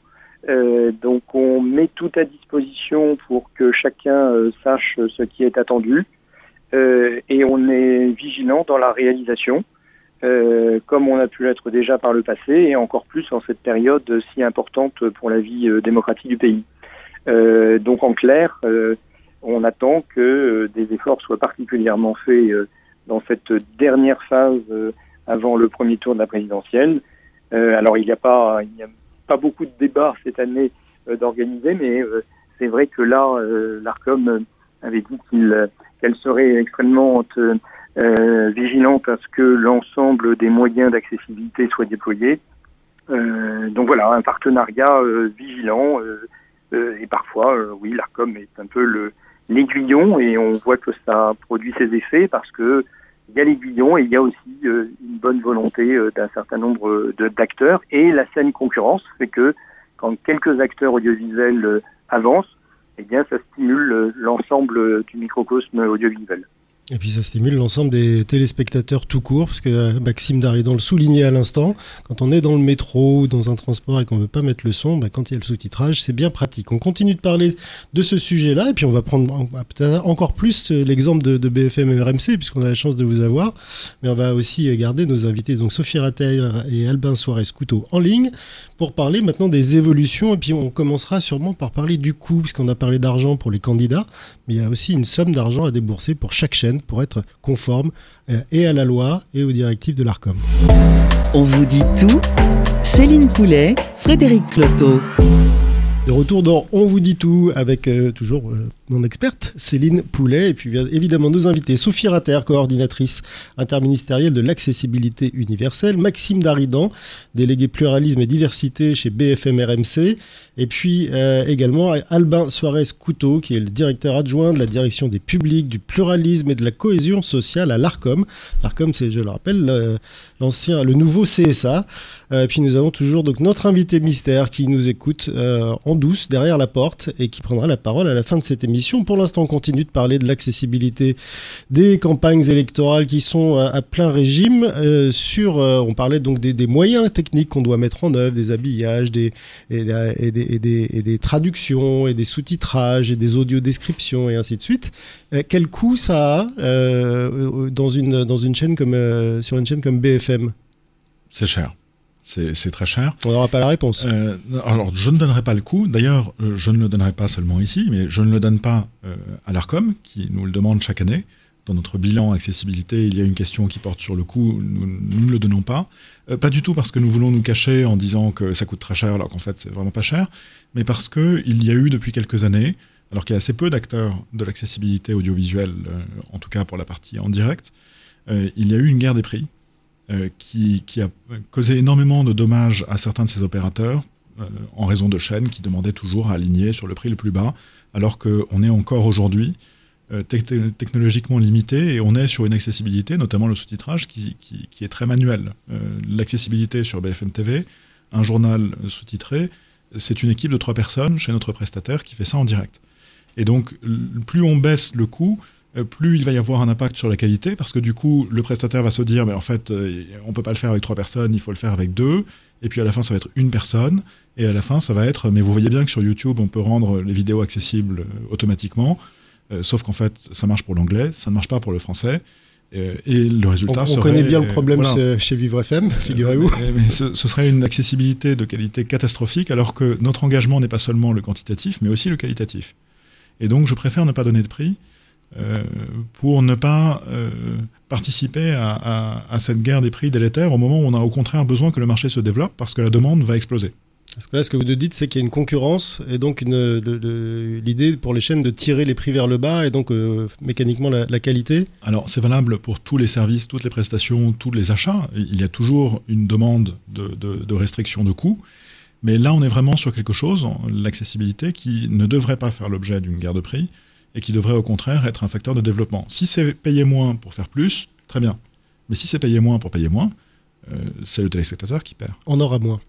donc on met tout à disposition pour que chacun sache ce qui est attendu et on est vigilant dans la réalisation. comme on a pu l'être déjà par le passé, et encore plus en cette période si importante pour la vie démocratique du pays. donc en clair, on attend que euh, des efforts soient particulièrement faits euh, dans cette dernière phase euh, avant le premier tour de la présidentielle. alors il n'y a pas, il a pas beaucoup de débats cette année d'organiser, mais c'est vrai que là, l'Arcom avait dit qu'elle serait extrêmement vigilante à ce que l'ensemble des moyens d'accessibilité soient déployés. donc voilà, un partenariat vigilant et parfois, oui, l'Arcom est un peu le, l'aiguillon et on voit que ça produit ses effets parce que il y a l'aiguillon et il y a aussi euh, une bonne volonté euh, d'un certain nombre d'acteurs et la saine concurrence fait que quand quelques acteurs audiovisuels euh, avancent, eh bien ça stimule l'ensemble du microcosme audiovisuel. Et puis ça stimule l'ensemble des téléspectateurs tout court, parce que euh, Maxime Daridan le soulignait à l'instant, quand on est dans le métro ou dans un transport et qu'on ne veut pas mettre le son, bah, quand il y a le sous-titrage, c'est bien pratique. On continue de parler de ce sujet-là, et puis on va prendre encore plus euh, l'exemple de, BFM et RMC, puisqu'on a la chance de vous avoir, mais on va aussi euh, garder nos invités, donc Sophie Rater et Albin Soares Couteau en ligne, pour parler maintenant des évolutions, et puis on commencera sûrement par parler du coût, puisqu'on a parlé d'argent pour les candidats, mais il y a aussi une somme d'argent à débourser pour chaque chaîne pour être conforme euh, et à la loi et aux directives de l'ARCOM. On vous dit tout Céline Poulet, Frédéric Cloteau. De retour dans On vous dit tout avec euh, toujours euh, mon experte Céline Poulet et puis évidemment nos invités Sophie Rater, coordinatrice interministérielle de l'accessibilité universelle, Maxime Daridan, délégué pluralisme et diversité chez BFM RMC et puis euh, également Albin Suarez Couteau qui est le directeur adjoint de la direction des publics, du pluralisme et de la cohésion sociale à l'ARCOM. L'ARCOM c'est je le rappelle l'ancien le nouveau CSA. et puis nous avons toujours donc notre invité mystère qui nous écoute en douce derrière la porte et qui prendra la parole à la fin de cette émission. Pour l'instant, on continue de parler de l'accessibilité des campagnes électorales qui sont à, plein régime. Euh, sur, euh, on parlait donc des, moyens techniques qu'on doit mettre en œuvre, des habillages, des, traductions, et des sous-titrages, et des audiodescriptions, et ainsi de suite. Euh, quel coût ça a dans une chaîne comme, sur une chaîne comme BFM C'est cher c'est très cher. On n'aura pas la réponse. Euh, alors, je ne donnerai pas le coût. D'ailleurs, euh, je ne le donnerai pas seulement ici, mais je ne le donne pas euh, à l'ARCOM, qui nous le demande chaque année. Dans notre bilan accessibilité, il y a une question qui porte sur le coût. Nous, ne le donnons pas. pas du tout parce que nous voulons nous cacher en disant que ça coûte très cher, alors qu'en fait, c'est vraiment pas cher, mais parce qu'il y a eu depuis quelques années, alors qu'il y a assez peu d'acteurs de l'accessibilité audiovisuelle, en tout cas pour la partie en direct, il y a eu une guerre des prix euh, qui, a causé énormément de dommages à certains de ces opérateurs euh, en raison de chaînes qui demandaient toujours à aligner sur le prix le plus bas, alors qu'on est encore aujourd'hui euh, technologiquement limité et on est sur une accessibilité, notamment le sous-titrage, qui, est très manuel. L'accessibilité sur BFM TV, un journal sous-titré, c'est une équipe de trois personnes chez notre prestataire qui fait ça en direct. Et donc, plus on baisse le coût, plus il va y avoir un impact sur la qualité, parce que du coup, le prestataire va se dire, mais en fait, euh, on peut pas le faire avec trois personnes, il faut le faire avec deux, et puis à la fin, ça va être une personne, et à la fin, ça va être, mais vous voyez bien que sur YouTube, on peut rendre les vidéos accessibles euh, automatiquement, sauf qu'en fait, ça marche pour l'anglais, ça ne marche pas pour le français, et le résultat on, on connaît bien le problème chez, Vivre FM, figurez-vous. mais ce, ce, serait une accessibilité de qualité catastrophique, alors que notre engagement n'est pas seulement le quantitatif, mais aussi le qualitatif. Et donc, je préfère ne pas donner de prix, euh, pour ne pas euh, participer à, cette guerre des prix délétères au moment où on a au contraire besoin que le marché se développe parce que la demande va exploser. Parce que là, ce que vous nous dites, c'est qu'il y a une concurrence et donc l'idée pour les chaînes de tirer les prix vers le bas et donc euh, mécaniquement la, qualité. Alors, c'est valable pour tous les services, toutes les prestations, tous les achats. Il y a toujours une demande de, de restriction de coûts. Mais là, on est vraiment sur quelque chose, l'accessibilité, qui ne devrait pas faire l'objet d'une guerre de prix, et qui devrait au contraire être un facteur de développement. Si c'est payer moins pour faire plus, très bien. Mais si c'est payer moins pour payer moins, euh, c'est le téléspectateur qui perd. On aura moins.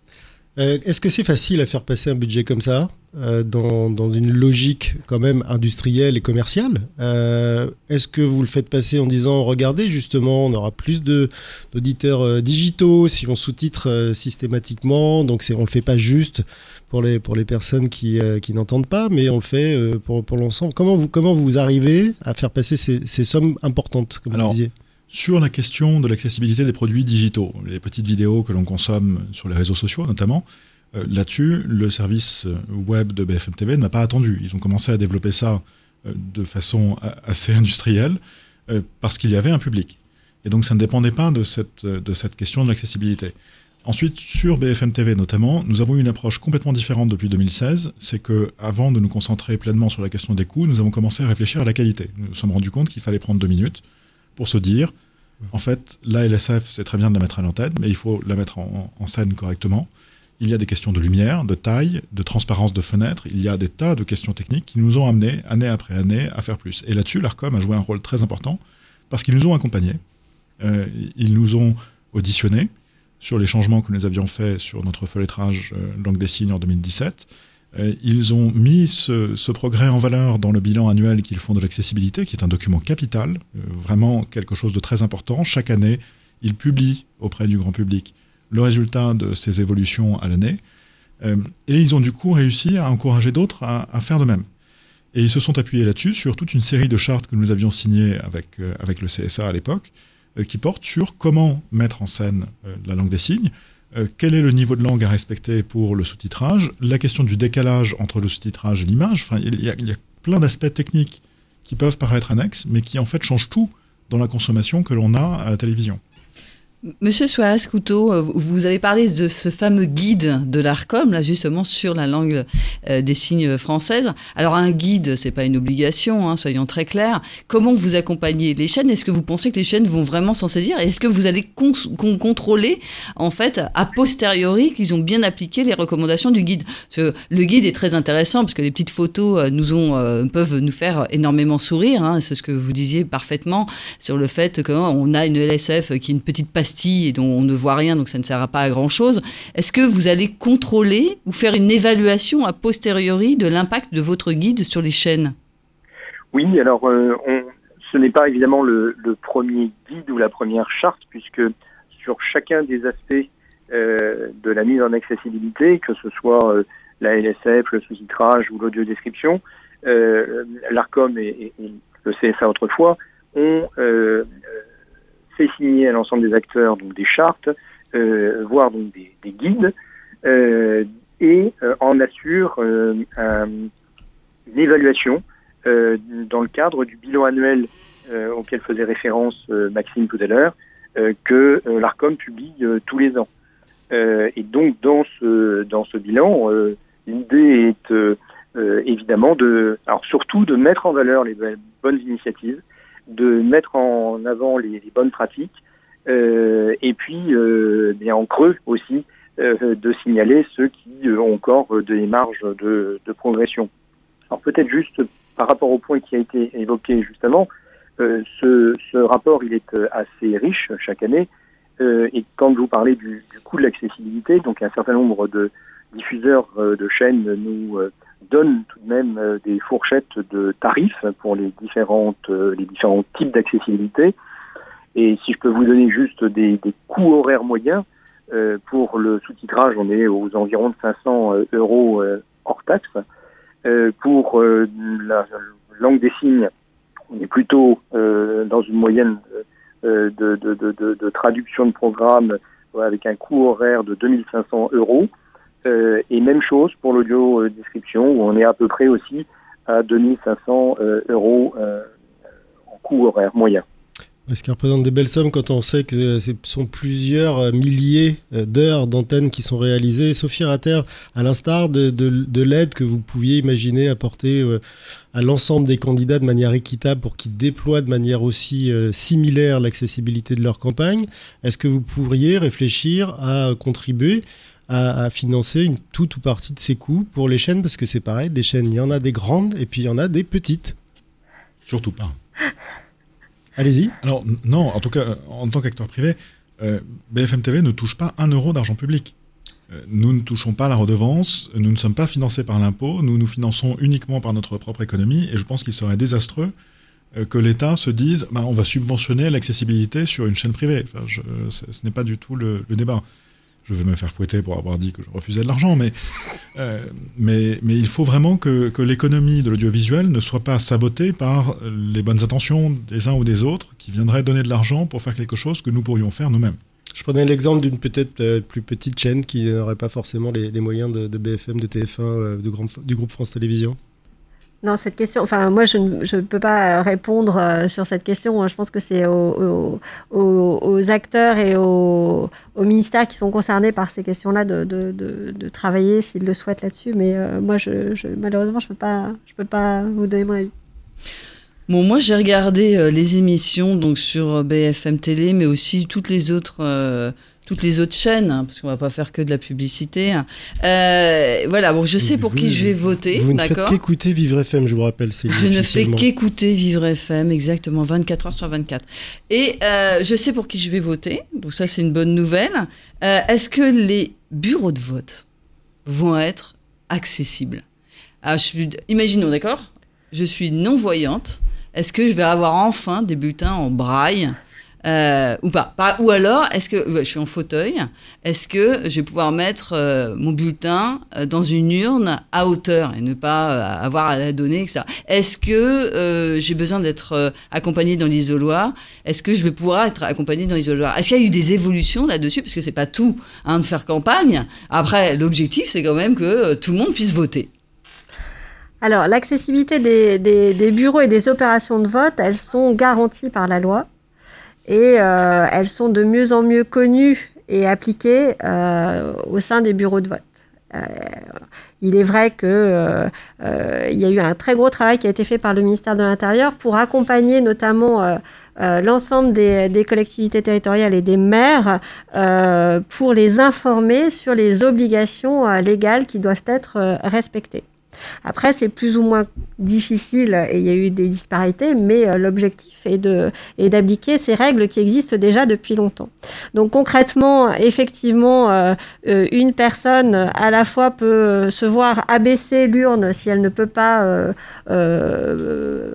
Euh, est-ce que c'est facile à faire passer un budget comme ça euh, dans, une logique quand même industrielle et commerciale? Est-ce que vous le faites passer en disant regardez justement on aura plus d'auditeurs digitaux si on sous-titre systématiquement donc on le fait pas juste pour les, pour les personnes qui, euh, qui n'entendent pas, mais on le fait euh, pour, pour l'ensemble? Comment vous, comment vous arrivez à faire passer ces, ces sommes importantes, comme vous disiez? Sur la question de l'accessibilité des produits digitaux, les petites vidéos que l'on consomme sur les réseaux sociaux notamment, euh, là-dessus, le service web de BFM TV n'a pas attendu. Ils ont commencé à développer ça de façon assez industrielle parce qu'il y avait un public. Et donc ça ne dépendait pas de cette, de cette question de l'accessibilité. Ensuite, sur BFM TV notamment, nous avons eu une approche complètement différente depuis 2016. C'est que, avant de nous concentrer pleinement sur la question des coûts, nous avons commencé à réfléchir à la qualité. Nous nous sommes rendus compte qu'il fallait prendre deux minutes pour se dire, en fait, la LSF, c'est très bien de la mettre à l'antenne, mais il faut la mettre en, scène correctement. Il y a des questions de lumière, de taille, de transparence de fenêtres. Il y a des tas de questions techniques qui nous ont amenés, année après année, à faire plus. Et là-dessus, l'ARCOM a joué un rôle très important parce qu'ils nous ont accompagnés. Euh, ils nous ont auditionnés sur les changements que nous avions faits sur notre feuilletrage euh, langue des signes en 2017. Euh, ils ont mis ce, progrès en valeur dans le bilan annuel qu'ils font de l'accessibilité, qui est un document capital, euh, vraiment quelque chose de très important. Chaque année, ils publient auprès du grand public le résultat de ces évolutions à l'année. et ils ont du coup réussi à encourager d'autres à, faire de même. Et ils se sont appuyés là-dessus sur toute une série de chartes que nous avions signées avec, avec le CSA à l'époque, euh, qui porte sur comment mettre en scène euh, la langue des signes, euh, quel est le niveau de langue à respecter pour le sous-titrage, la question du décalage entre le sous-titrage et l'image. Enfin, il y, a, il y a plein d'aspects techniques qui peuvent paraître annexes, mais qui en fait changent tout dans la consommation que l'on a à la télévision. Monsieur Suarez Couteau, euh, vous avez parlé de ce fameux guide de l'ARCOM, là justement sur la langue euh, des signes française. Alors un guide, c'est pas une obligation, hein, soyons très clairs. Comment vous accompagnez les chaînes? Est-ce que vous pensez que les chaînes vont vraiment s'en saisir? Est-ce que vous allez contrôler en fait a posteriori qu'ils ont bien appliqué les recommandations du guide? Le guide est très intéressant parce que les petites photos euh, nous ont, peuvent nous faire énormément sourire. Hein, c'est ce que vous disiez parfaitement sur le fait qu'on a une LSF qui est une petite pastille et dont on ne voit rien, donc ça ne sert pas à grand chose. Est-ce que vous allez contrôler ou faire une évaluation a posteriori de l'impact de votre guide sur les chaînes? Oui, alors euh, ce n'est pas évidemment le, premier guide ou la première charte, puisque sur chacun des aspects euh, de la mise en accessibilité, que ce soit euh, la LSF, le sous-titrage ou l'audio-description, l'ARCOM et, le CSA autrefois ont fait signer à l'ensemble des acteurs donc des chartes voire donc des, des guides, et en assure une évaluation dans le cadre du bilan annuel auquel faisait référence Maxime tout à l'heure, que l'ARCOM publie tous les ans. et donc dans ce dans ce bilan, l'idée est euh, évidemment de, alors surtout de mettre en valeur les bonnes initiatives, de mettre en avant les, bonnes pratiques, euh, et puis euh, bien en creux aussi de signaler ceux qui ont encore des marges de, de progression. Alors peut-être juste par rapport au point qui a été évoqué justement, ce, ce, rapport il est assez riche chaque année. et quand vous parlez du, du coût de l'accessibilité, donc un certain nombre de diffuseurs de chaînes nous donne tout de même euh, des fourchettes de tarifs pour les différentes euh, les différents types d'accessibilité. Et si je peux vous donner juste des, coûts horaires moyens, euh, pour le sous-titrage, on est aux environs de 500 euros hors taxe. pour la langue des signes, on est plutôt dans une moyenne de, de, de, de, traduction de programme avec un coût horaire de 2500 euros. Euh, et même chose pour l'audio euh, description où on est à peu près aussi à 2500 euh, euros en coût horaire moyen. Ce qui représente des belles sommes quand on sait que ce sont plusieurs milliers d'heures d'antennes qui sont réalisées. Sophie Rater, à l'instar de, de, l'aide que vous pouviez imaginer apporter à l'ensemble des candidats de manière équitable pour qu'ils déploient de manière aussi similaire l'accessibilité de leur campagne, est-ce que vous pourriez réfléchir à contribuer à, financer une toute ou partie de ces coûts pour les chaînes Parce que c'est pareil, des chaînes, il y en a des grandes et puis il y en a des petites. Surtout pas. Allez-y. Alors, non, en tout cas, en tant qu'acteur privé, euh, BFM TV ne touche pas un euro d'argent public. Euh, nous ne touchons pas la redevance, nous ne sommes pas financés par l'impôt, nous nous finançons uniquement par notre propre économie, et je pense qu'il serait désastreux euh, que l'État se dise bah, on va subventionner l'accessibilité sur une chaîne privée. Enfin, je, ce n'est pas du tout le, le débat je vais me faire fouetter pour avoir dit que je refusais de l'argent, mais, euh, mais, mais il faut vraiment que, que l'économie de l'audiovisuel ne soit pas sabotée par les bonnes intentions des uns ou des autres qui viendraient donner de l'argent pour faire quelque chose que nous pourrions faire nous-mêmes. Je prenais l'exemple d'une peut-être euh, plus petite chaîne qui n'aurait pas forcément les, moyens de, BFM, de TF1, euh, du groupe France Télévisions. Non, cette question, enfin, moi, je ne peux pas répondre euh, sur cette question. Je pense que c'est aux, acteurs et aux, ministères qui sont concernés par ces questions-là de, travailler s'ils le souhaitent là-dessus. Mais euh, moi, je, malheureusement, je ne peux, pas, peux pas vous donner mon avis. Bon, moi j'ai regardé euh, les émissions donc sur BFM Télé, mais aussi toutes les autres toutes les autres chaînes, hein, parce qu'on va pas faire que de la publicité. Hein. Euh, voilà, bon, je sais pour qui je vais voter. Vous ne faites qu'écouter Vivre FM, je vous rappelle. Je ne fais qu'écouter Vivre FM, exactement, 24 heures sur 24. Et euh, je sais pour qui je vais voter, donc ça c'est une bonne nouvelle. Euh, est-ce que les bureaux de vote vont être accessibles? Ah, je Imaginons, d'accord? Je suis non-voyante. Est-ce que je vais avoir enfin des bulletins en braille? Euh, ou pas. Ou alors, est-ce que je suis en fauteuil Est-ce que je vais pouvoir mettre euh, mon bulletin euh, dans une urne à hauteur et ne pas avoir à la donner, etc. Est-ce que j'ai besoin d'être accompagné dans l'isoloir? Est-ce que je vais pouvoir être accompagné dans l'isoloir? Est-ce qu'il y a eu des évolutions là-dessus? Parce que c'est pas tout hein, de faire campagne. Après, l'objectif, c'est quand même que tout le monde puisse voter. Alors, l'accessibilité des, des, bureaux et des opérations de vote, elles sont garanties par la loi et euh, elles sont de mieux en mieux connues et appliquées euh, au sein des bureaux de vote. Euh, il est vrai qu'il y a eu un très gros travail qui a été fait par le ministère de l'Intérieur pour accompagner notamment l'ensemble des, des, collectivités territoriales et des maires pour les informer sur les obligations légales qui doivent être respectées. Après, c'est plus ou moins difficile et il y a eu des disparités, mais euh, l'objectif est d'appliquer ces règles qui existent déjà depuis longtemps. Donc concrètement, effectivement, euh, euh, une personne à la fois peut se voir abaisser l'urne si elle ne peut pas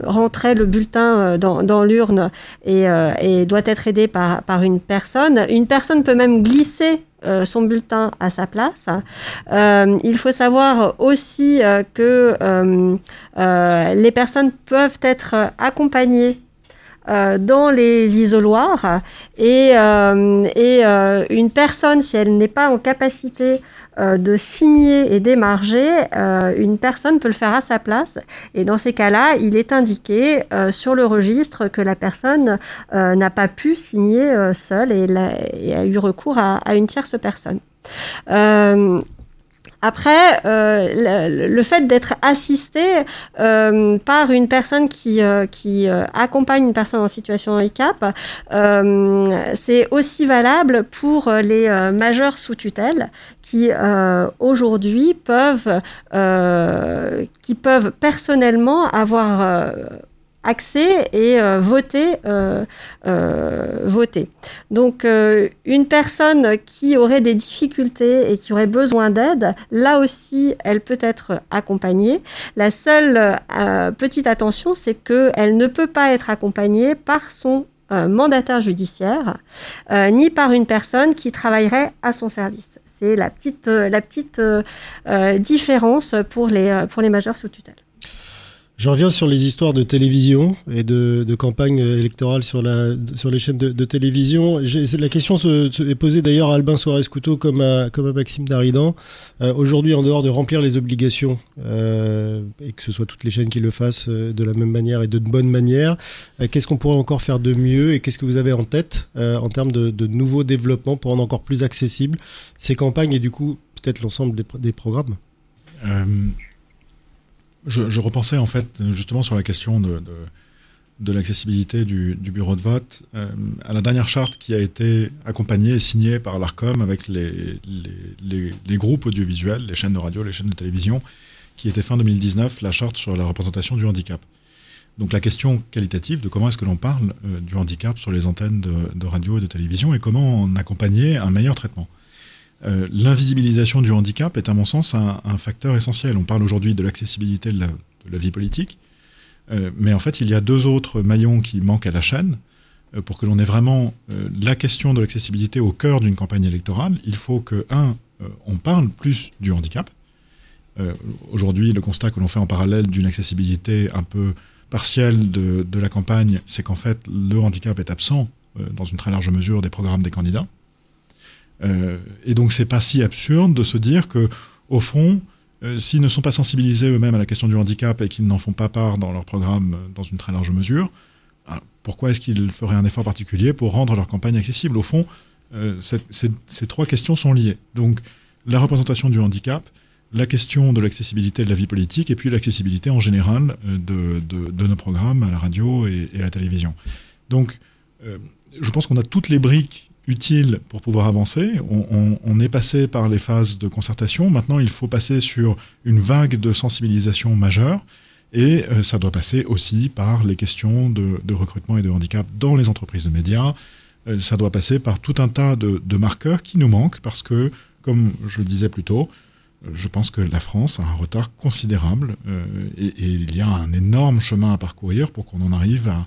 rentrer le bulletin dans, dans l'urne et, et, doit être aidée par, par une personne. Une personne peut même glisser euh, son bulletin à sa place. Euh, il faut savoir aussi euh, que les personnes peuvent être accompagnées dans les isoloirs et, et une personne, si elle n'est pas en capacité de signer et d'émarger, une personne peut le faire à sa place. Et dans ces cas-là, il est indiqué sur le registre que la personne n'a pas pu signer seule et, a eu recours à, à une tierce personne. Euh, après, euh, le, fait d'être assisté euh, par une personne qui, qui accompagne une personne en situation de handicap, c'est aussi valable pour les majeurs sous tutelle qui aujourd'hui peuvent, qui peuvent personnellement avoir accès et euh, voter, euh, euh, voter. Donc une personne qui aurait des difficultés et qui aurait besoin d'aide, là aussi, elle peut être accompagnée. La seule petite attention, c'est qu'elle ne peut pas être accompagnée par son mandataire judiciaire, ni par une personne qui travaillerait à son service. C'est la petite, la petite différence pour les, pour les majeurs sous tutelle. Je reviens sur les histoires de télévision et de, de campagne électorale sur, les chaînes de, télévision. La question est posée d'ailleurs à Albin Soares-Couteau comme à, comme à Maxime Daridan. Euh, aujourd'hui, en dehors de remplir les obligations, euh, et que ce soit toutes les chaînes qui le fassent euh, de la même manière et de bonne manière, qu'est-ce qu'on pourrait encore faire de mieux et qu'est-ce que vous avez en tête en termes de, nouveaux développements pour rendre encore plus accessibles ces campagnes et du coup peut-être l'ensemble des programmes? Je, repensais en fait justement sur la question de, l'accessibilité du, bureau de vote euh, à la dernière charte qui a été accompagnée et signée par l'ARCOM avec les, groupes audiovisuels, les chaînes de radio, les chaînes de télévision, qui était fin 2019 la charte sur la représentation du handicap. Donc la question qualitative de comment est-ce que l'on parle euh, du handicap sur les antennes de, de radio et de télévision et comment en accompagner un meilleur traitement. Euh, l'invisibilisation du handicap est à mon sens un, facteur essentiel. On parle aujourd'hui de l'accessibilité de, la, vie politique, euh, mais en fait il y a deux autres maillons qui manquent à la chaîne. Euh, pour que l'on ait vraiment la question de l'accessibilité au cœur d'une campagne électorale, il faut que, un, on parle plus du handicap. aujourd'hui, le constat que l'on fait en parallèle d'une accessibilité un peu partielle de, de la campagne, c'est qu'en fait le handicap est absent dans une très large mesure des programmes des candidats. Euh, et donc c'est pas si absurde de se dire que, au fond, euh, s'ils ne sont pas sensibilisés eux-mêmes à la question du handicap et qu'ils n'en font pas part dans leur programme euh, dans une très large mesure, pourquoi est-ce qu'ils feraient un effort particulier pour rendre leur campagne accessible? Au fond, ces trois questions sont liées. Donc la représentation du handicap, la question de l'accessibilité de la vie politique et puis l'accessibilité en général de, nos programmes à la radio et à la télévision. Donc je pense qu'on a toutes les briques utile pour pouvoir avancer. On, est passé par les phases de concertation. Maintenant, il faut passer sur une vague de sensibilisation majeure. Et euh, ça doit passer aussi par les questions de, recrutement et de handicap dans les entreprises de médias. Euh, ça doit passer par tout un tas de, marqueurs qui nous manquent parce que, comme je le disais plus tôt, je pense que la France a un retard considérable euh, et, et, il y a un énorme chemin à parcourir pour qu'on en arrive à,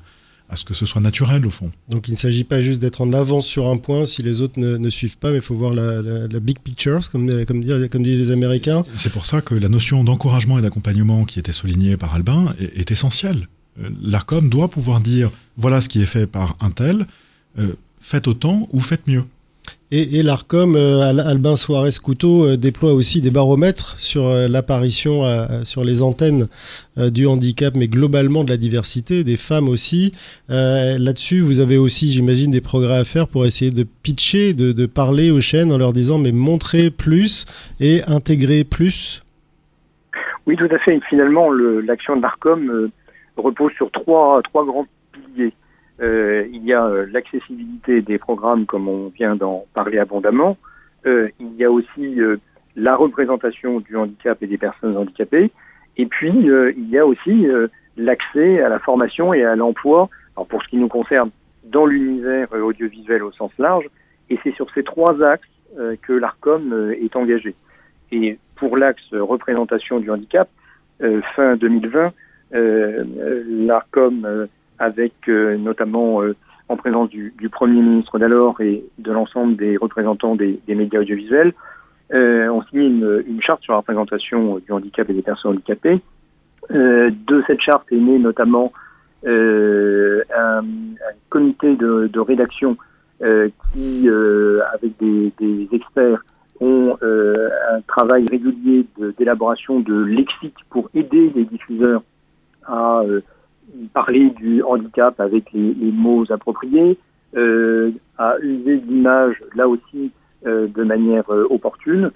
à ce que ce soit naturel au fond. Donc il ne s'agit pas juste d'être en avance sur un point si les autres ne, suivent pas, mais il faut voir la, big picture, comme, comme, comme disent les Américains. C'est pour ça que la notion d'encouragement et d'accompagnement qui était soulignée par Albin est, essentielle. Euh, L'ARCOM doit pouvoir dire voilà ce qui est fait par un tel, euh, faites autant ou faites mieux. Et, l'ARCOM, euh, Albin Suarez Couteau, euh, déploie aussi des baromètres sur euh, l'apparition sur les antennes du handicap, mais globalement de la diversité, des femmes aussi. Là-dessus, vous avez aussi, j'imagine, des progrès à faire pour essayer de pitcher, de, parler aux chaînes en leur disant, mais montrer plus et intégrer plus. Oui, tout à fait. Finalement, l'action de l'ARCOM repose sur trois grands piliers. Euh, il y a euh, l'accessibilité des programmes, comme on vient d'en parler abondamment. Euh, il y a aussi la représentation du handicap et des personnes handicapées. Et puis, il y a aussi l'accès à la formation et à l'emploi, alors pour ce qui nous concerne, dans l'univers audiovisuel au sens large. Et c'est sur ces trois axes que l'ARCOM est engagé. Et pour l'axe représentation du handicap, fin 2020, l'ARCOM avec euh, notamment euh, en présence du, Premier ministre d'alors et de l'ensemble des représentants des, médias audiovisuels, euh, on signe une, une, charte sur la représentation du handicap et des personnes handicapées. de cette charte est née notamment un, comité de, rédaction qui, avec des, des, experts, ont un travail régulier d'élaboration de, lexique pour aider les diffuseurs à parler du handicap avec les, mots appropriés, à user l'image là aussi de manière opportune.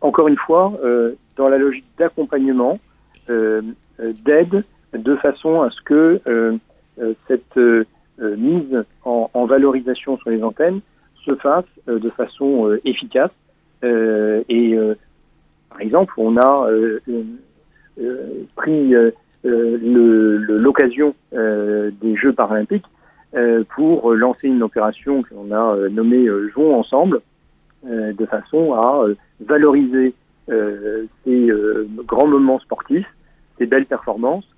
encore une fois, dans la logique d'accompagnement, d'aide, de façon à ce que cette mise en, valorisation sur les antennes se fasse de façon efficace. et par exemple, on a pris l'occasion des Jeux paralympiques pour lancer une opération qu'on a nommée Jouons ensemble, de façon à valoriser ces grands moments sportifs, ces belles performances,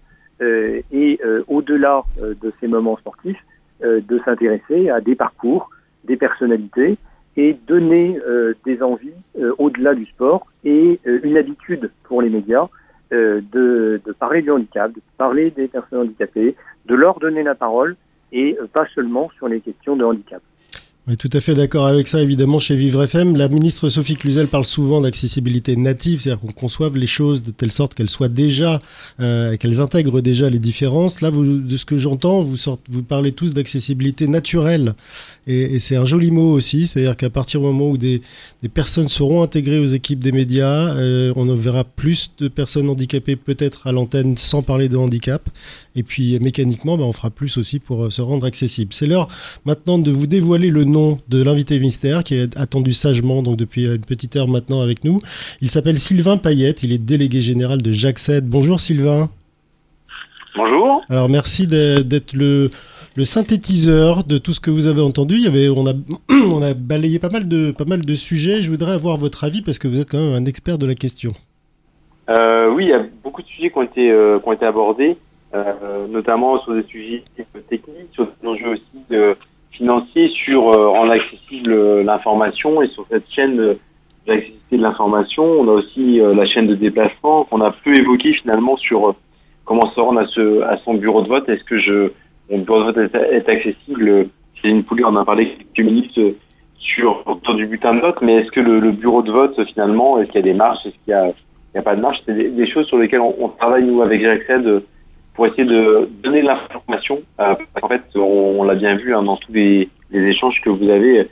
et au-delà de ces moments sportifs, de s'intéresser à des parcours, des personnalités, et donner des envies au-delà du sport et une habitude pour les médias de, de, parler du handicap, de parler des personnes handicapées, de leur donner la parole et pas seulement sur les questions de handicap. Est tout à fait d'accord avec ça, évidemment, chez Vivre FM. La ministre Sophie Cluzel parle souvent d'accessibilité native, c'est-à-dire qu'on conçoive les choses de telle sorte qu'elles soient déjà, euh, qu'elles intègrent déjà les différences. Là, de ce que j'entends, vous parlez tous d'accessibilité naturelle. Et, et c'est un joli mot aussi, c'est-à-dire qu'à partir du moment où des, des, personnes seront intégrées aux équipes des médias, euh, on verra plus de personnes handicapées peut-être à l'antenne sans parler de handicap. Et puis mécaniquement, ben, on fera plus aussi pour euh, se rendre accessible. C'est l'heure maintenant de vous dévoiler le nom de l'invité mystère qui est attendu sagement donc depuis une petite heure maintenant avec nous. Il s'appelle Sylvain Payette, il est délégué général de Jacques Bonjour Sylvain. Bonjour. Alors merci d'être le, le synthétiseur de tout ce que vous avez entendu. Il y avait, [CLEARS THROAT] on, a, balayé pas mal, de, pas mal de sujets. Je voudrais avoir votre avis parce que vous êtes quand même un expert de la question. Euh, oui, il y a beaucoup de sujets qui ont été, euh, qui ont été abordés. Euh, notamment sur des sujets techniques, sur des enjeux aussi financiers, sur rendre accessible l'information et sur cette chaîne l'accessibilité de l'information. On a aussi la chaîne de déplacement qu'on a peu évoqué finalement sur comment se rendre à, à son bureau de vote. Est-ce que je, mon bureau de vote est, accessible une Poulet on a parlé quelques minutes sur autour du bulletin de vote, mais est-ce que le, bureau de vote finalement, est-ce qu'il y a des marches, est-ce qu'il y a, pas de marche C'est des, choses sur lesquelles on, travaille nous avec GREXED pour essayer de donner l'information. Euh, en fait, on, l'a bien vu hein, dans tous les, les, échanges que vous avez.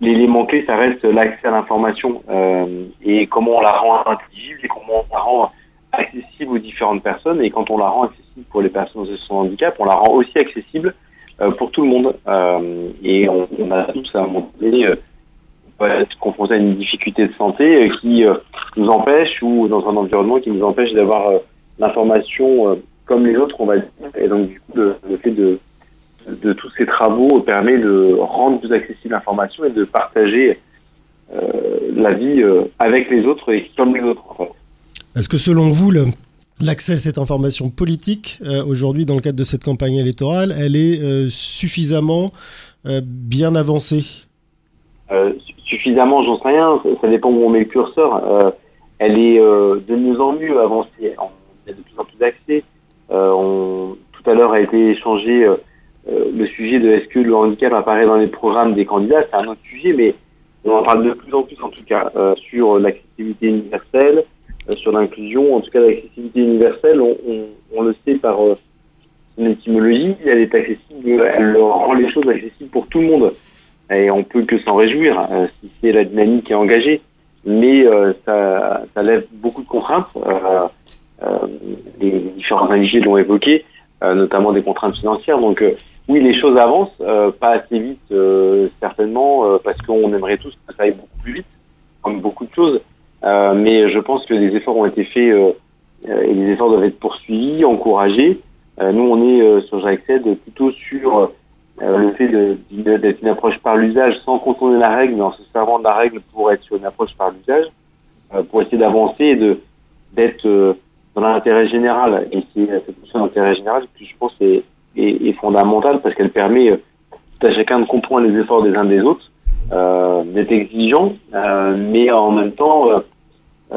L'élément clé, ça reste l'accès à l'information euh, et comment on la rend intelligible et comment on la rend accessible aux différentes personnes. Et quand on la rend accessible pour les personnes en situation de handicap, on la rend aussi accessible euh, pour tout le monde. Euh, et on, on, a tous à un moment donné euh, être confronté à une difficulté de santé qui nous empêche ou dans un environnement qui nous empêche d'avoir l'information comme les autres, on va dire. Et donc, du coup, le, fait de, de, tous ces travaux permet de rendre plus accessible l'information et de partager la vie avec les autres et comme les autres. Est-ce que selon vous, l'accès à cette information politique, euh, aujourd'hui, dans le cadre de cette campagne électorale, elle est suffisamment bien avancée? Suffisamment, j'en sais rien. Ça dépend où on met le curseur. elle est de mieux en mieux avancée. On a de plus en plus d'accès. Euh, tout à l'heure a été échangé euh, euh, le sujet de est-ce que le handicap apparaît dans les programmes des candidats, c'est un autre sujet, mais on en parle de plus en plus en tout cas sur l'accessibilité universelle, sur l'inclusion, en tout cas l'accessibilité universelle, on, le sait par une étymologie, elle est accessible, elle rend les choses accessibles pour tout le monde. Et on peut que s'en réjouir si c'est la dynamique qui est engagée, mais ça, lève beaucoup de contraintes. Euh, les différents invités l'ont évoqué, euh, notamment des contraintes financières. Donc euh, oui, les choses avancent, pas assez vite certainement, parce qu'on aimerait tous que ça aille beaucoup plus vite, comme beaucoup de choses. Mais je pense que des efforts ont été faits et les efforts doivent être poursuivis, encouragés. nous, on est sur JAXED plutôt sur le fait d'être une approche par l'usage sans contourner la règle, mais en se servant de la règle pour être sur une approche par l'usage, pour essayer d'avancer et de d'être dans l'intérêt général. Et c'est cette notion d'intérêt général qui, je pense, est, fondamentale parce qu'elle permet euh, à chacun de comprendre les efforts des uns des autres, euh, d'être exigeant, euh, mais en même temps euh, euh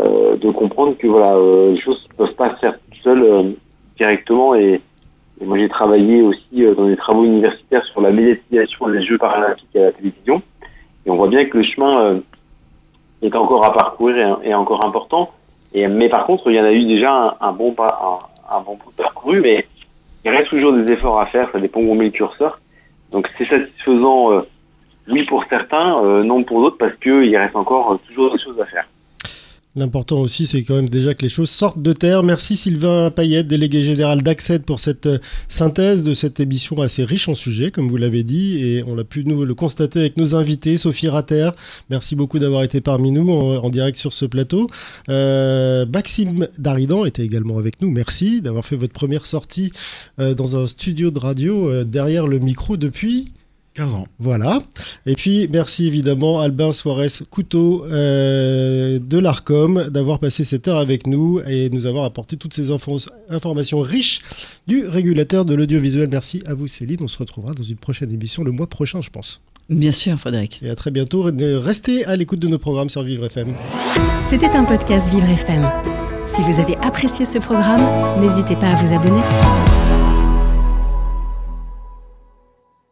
de comprendre que voilà, euh, les choses ne peuvent pas se faire tout seul directement et, moi, j'ai travaillé aussi dans des travaux universitaires sur la médiatisation des Jeux paralympiques à la télévision. Et on voit bien que le chemin est encore à parcourir et, encore important. Et, mais par contre, il y en a eu déjà un, bon pas, un, bon parcouru, mais il reste toujours des efforts à faire. Ça dépend où on met le curseur. Donc c'est satisfaisant, euh, oui pour certains, euh, non pour d'autres, parce qu'il reste encore euh, toujours des choses à faire. L'important aussi, c'est quand même déjà que les choses sortent de terre. Merci Sylvain Payette, délégué général d'Acced, pour cette euh, synthèse de cette émission assez riche en sujets, comme vous l'avez dit, et on l'a pu nous le constater avec nos invités. Sophie Rater, merci beaucoup d'avoir été parmi nous en, direct sur ce plateau. Euh, Maxime Daridan était également avec nous. Merci d'avoir fait votre première sortie euh, dans un studio de radio derrière le micro depuis 15 ans. Voilà. Et puis, merci évidemment Albin Suarez Couteau euh, de l'ARCOM d'avoir passé cette heure avec nous et nous avoir apporté toutes ces informations riches du régulateur de l'audiovisuel. Merci à vous Céline. On se retrouvera dans une prochaine émission le mois prochain, je pense. Bien sûr, Frédéric. Et à très bientôt. Restez à l'écoute de nos programmes sur Vivre FM. C'était un podcast Vivre FM. Si vous avez apprécié ce programme, n'hésitez pas à vous abonner.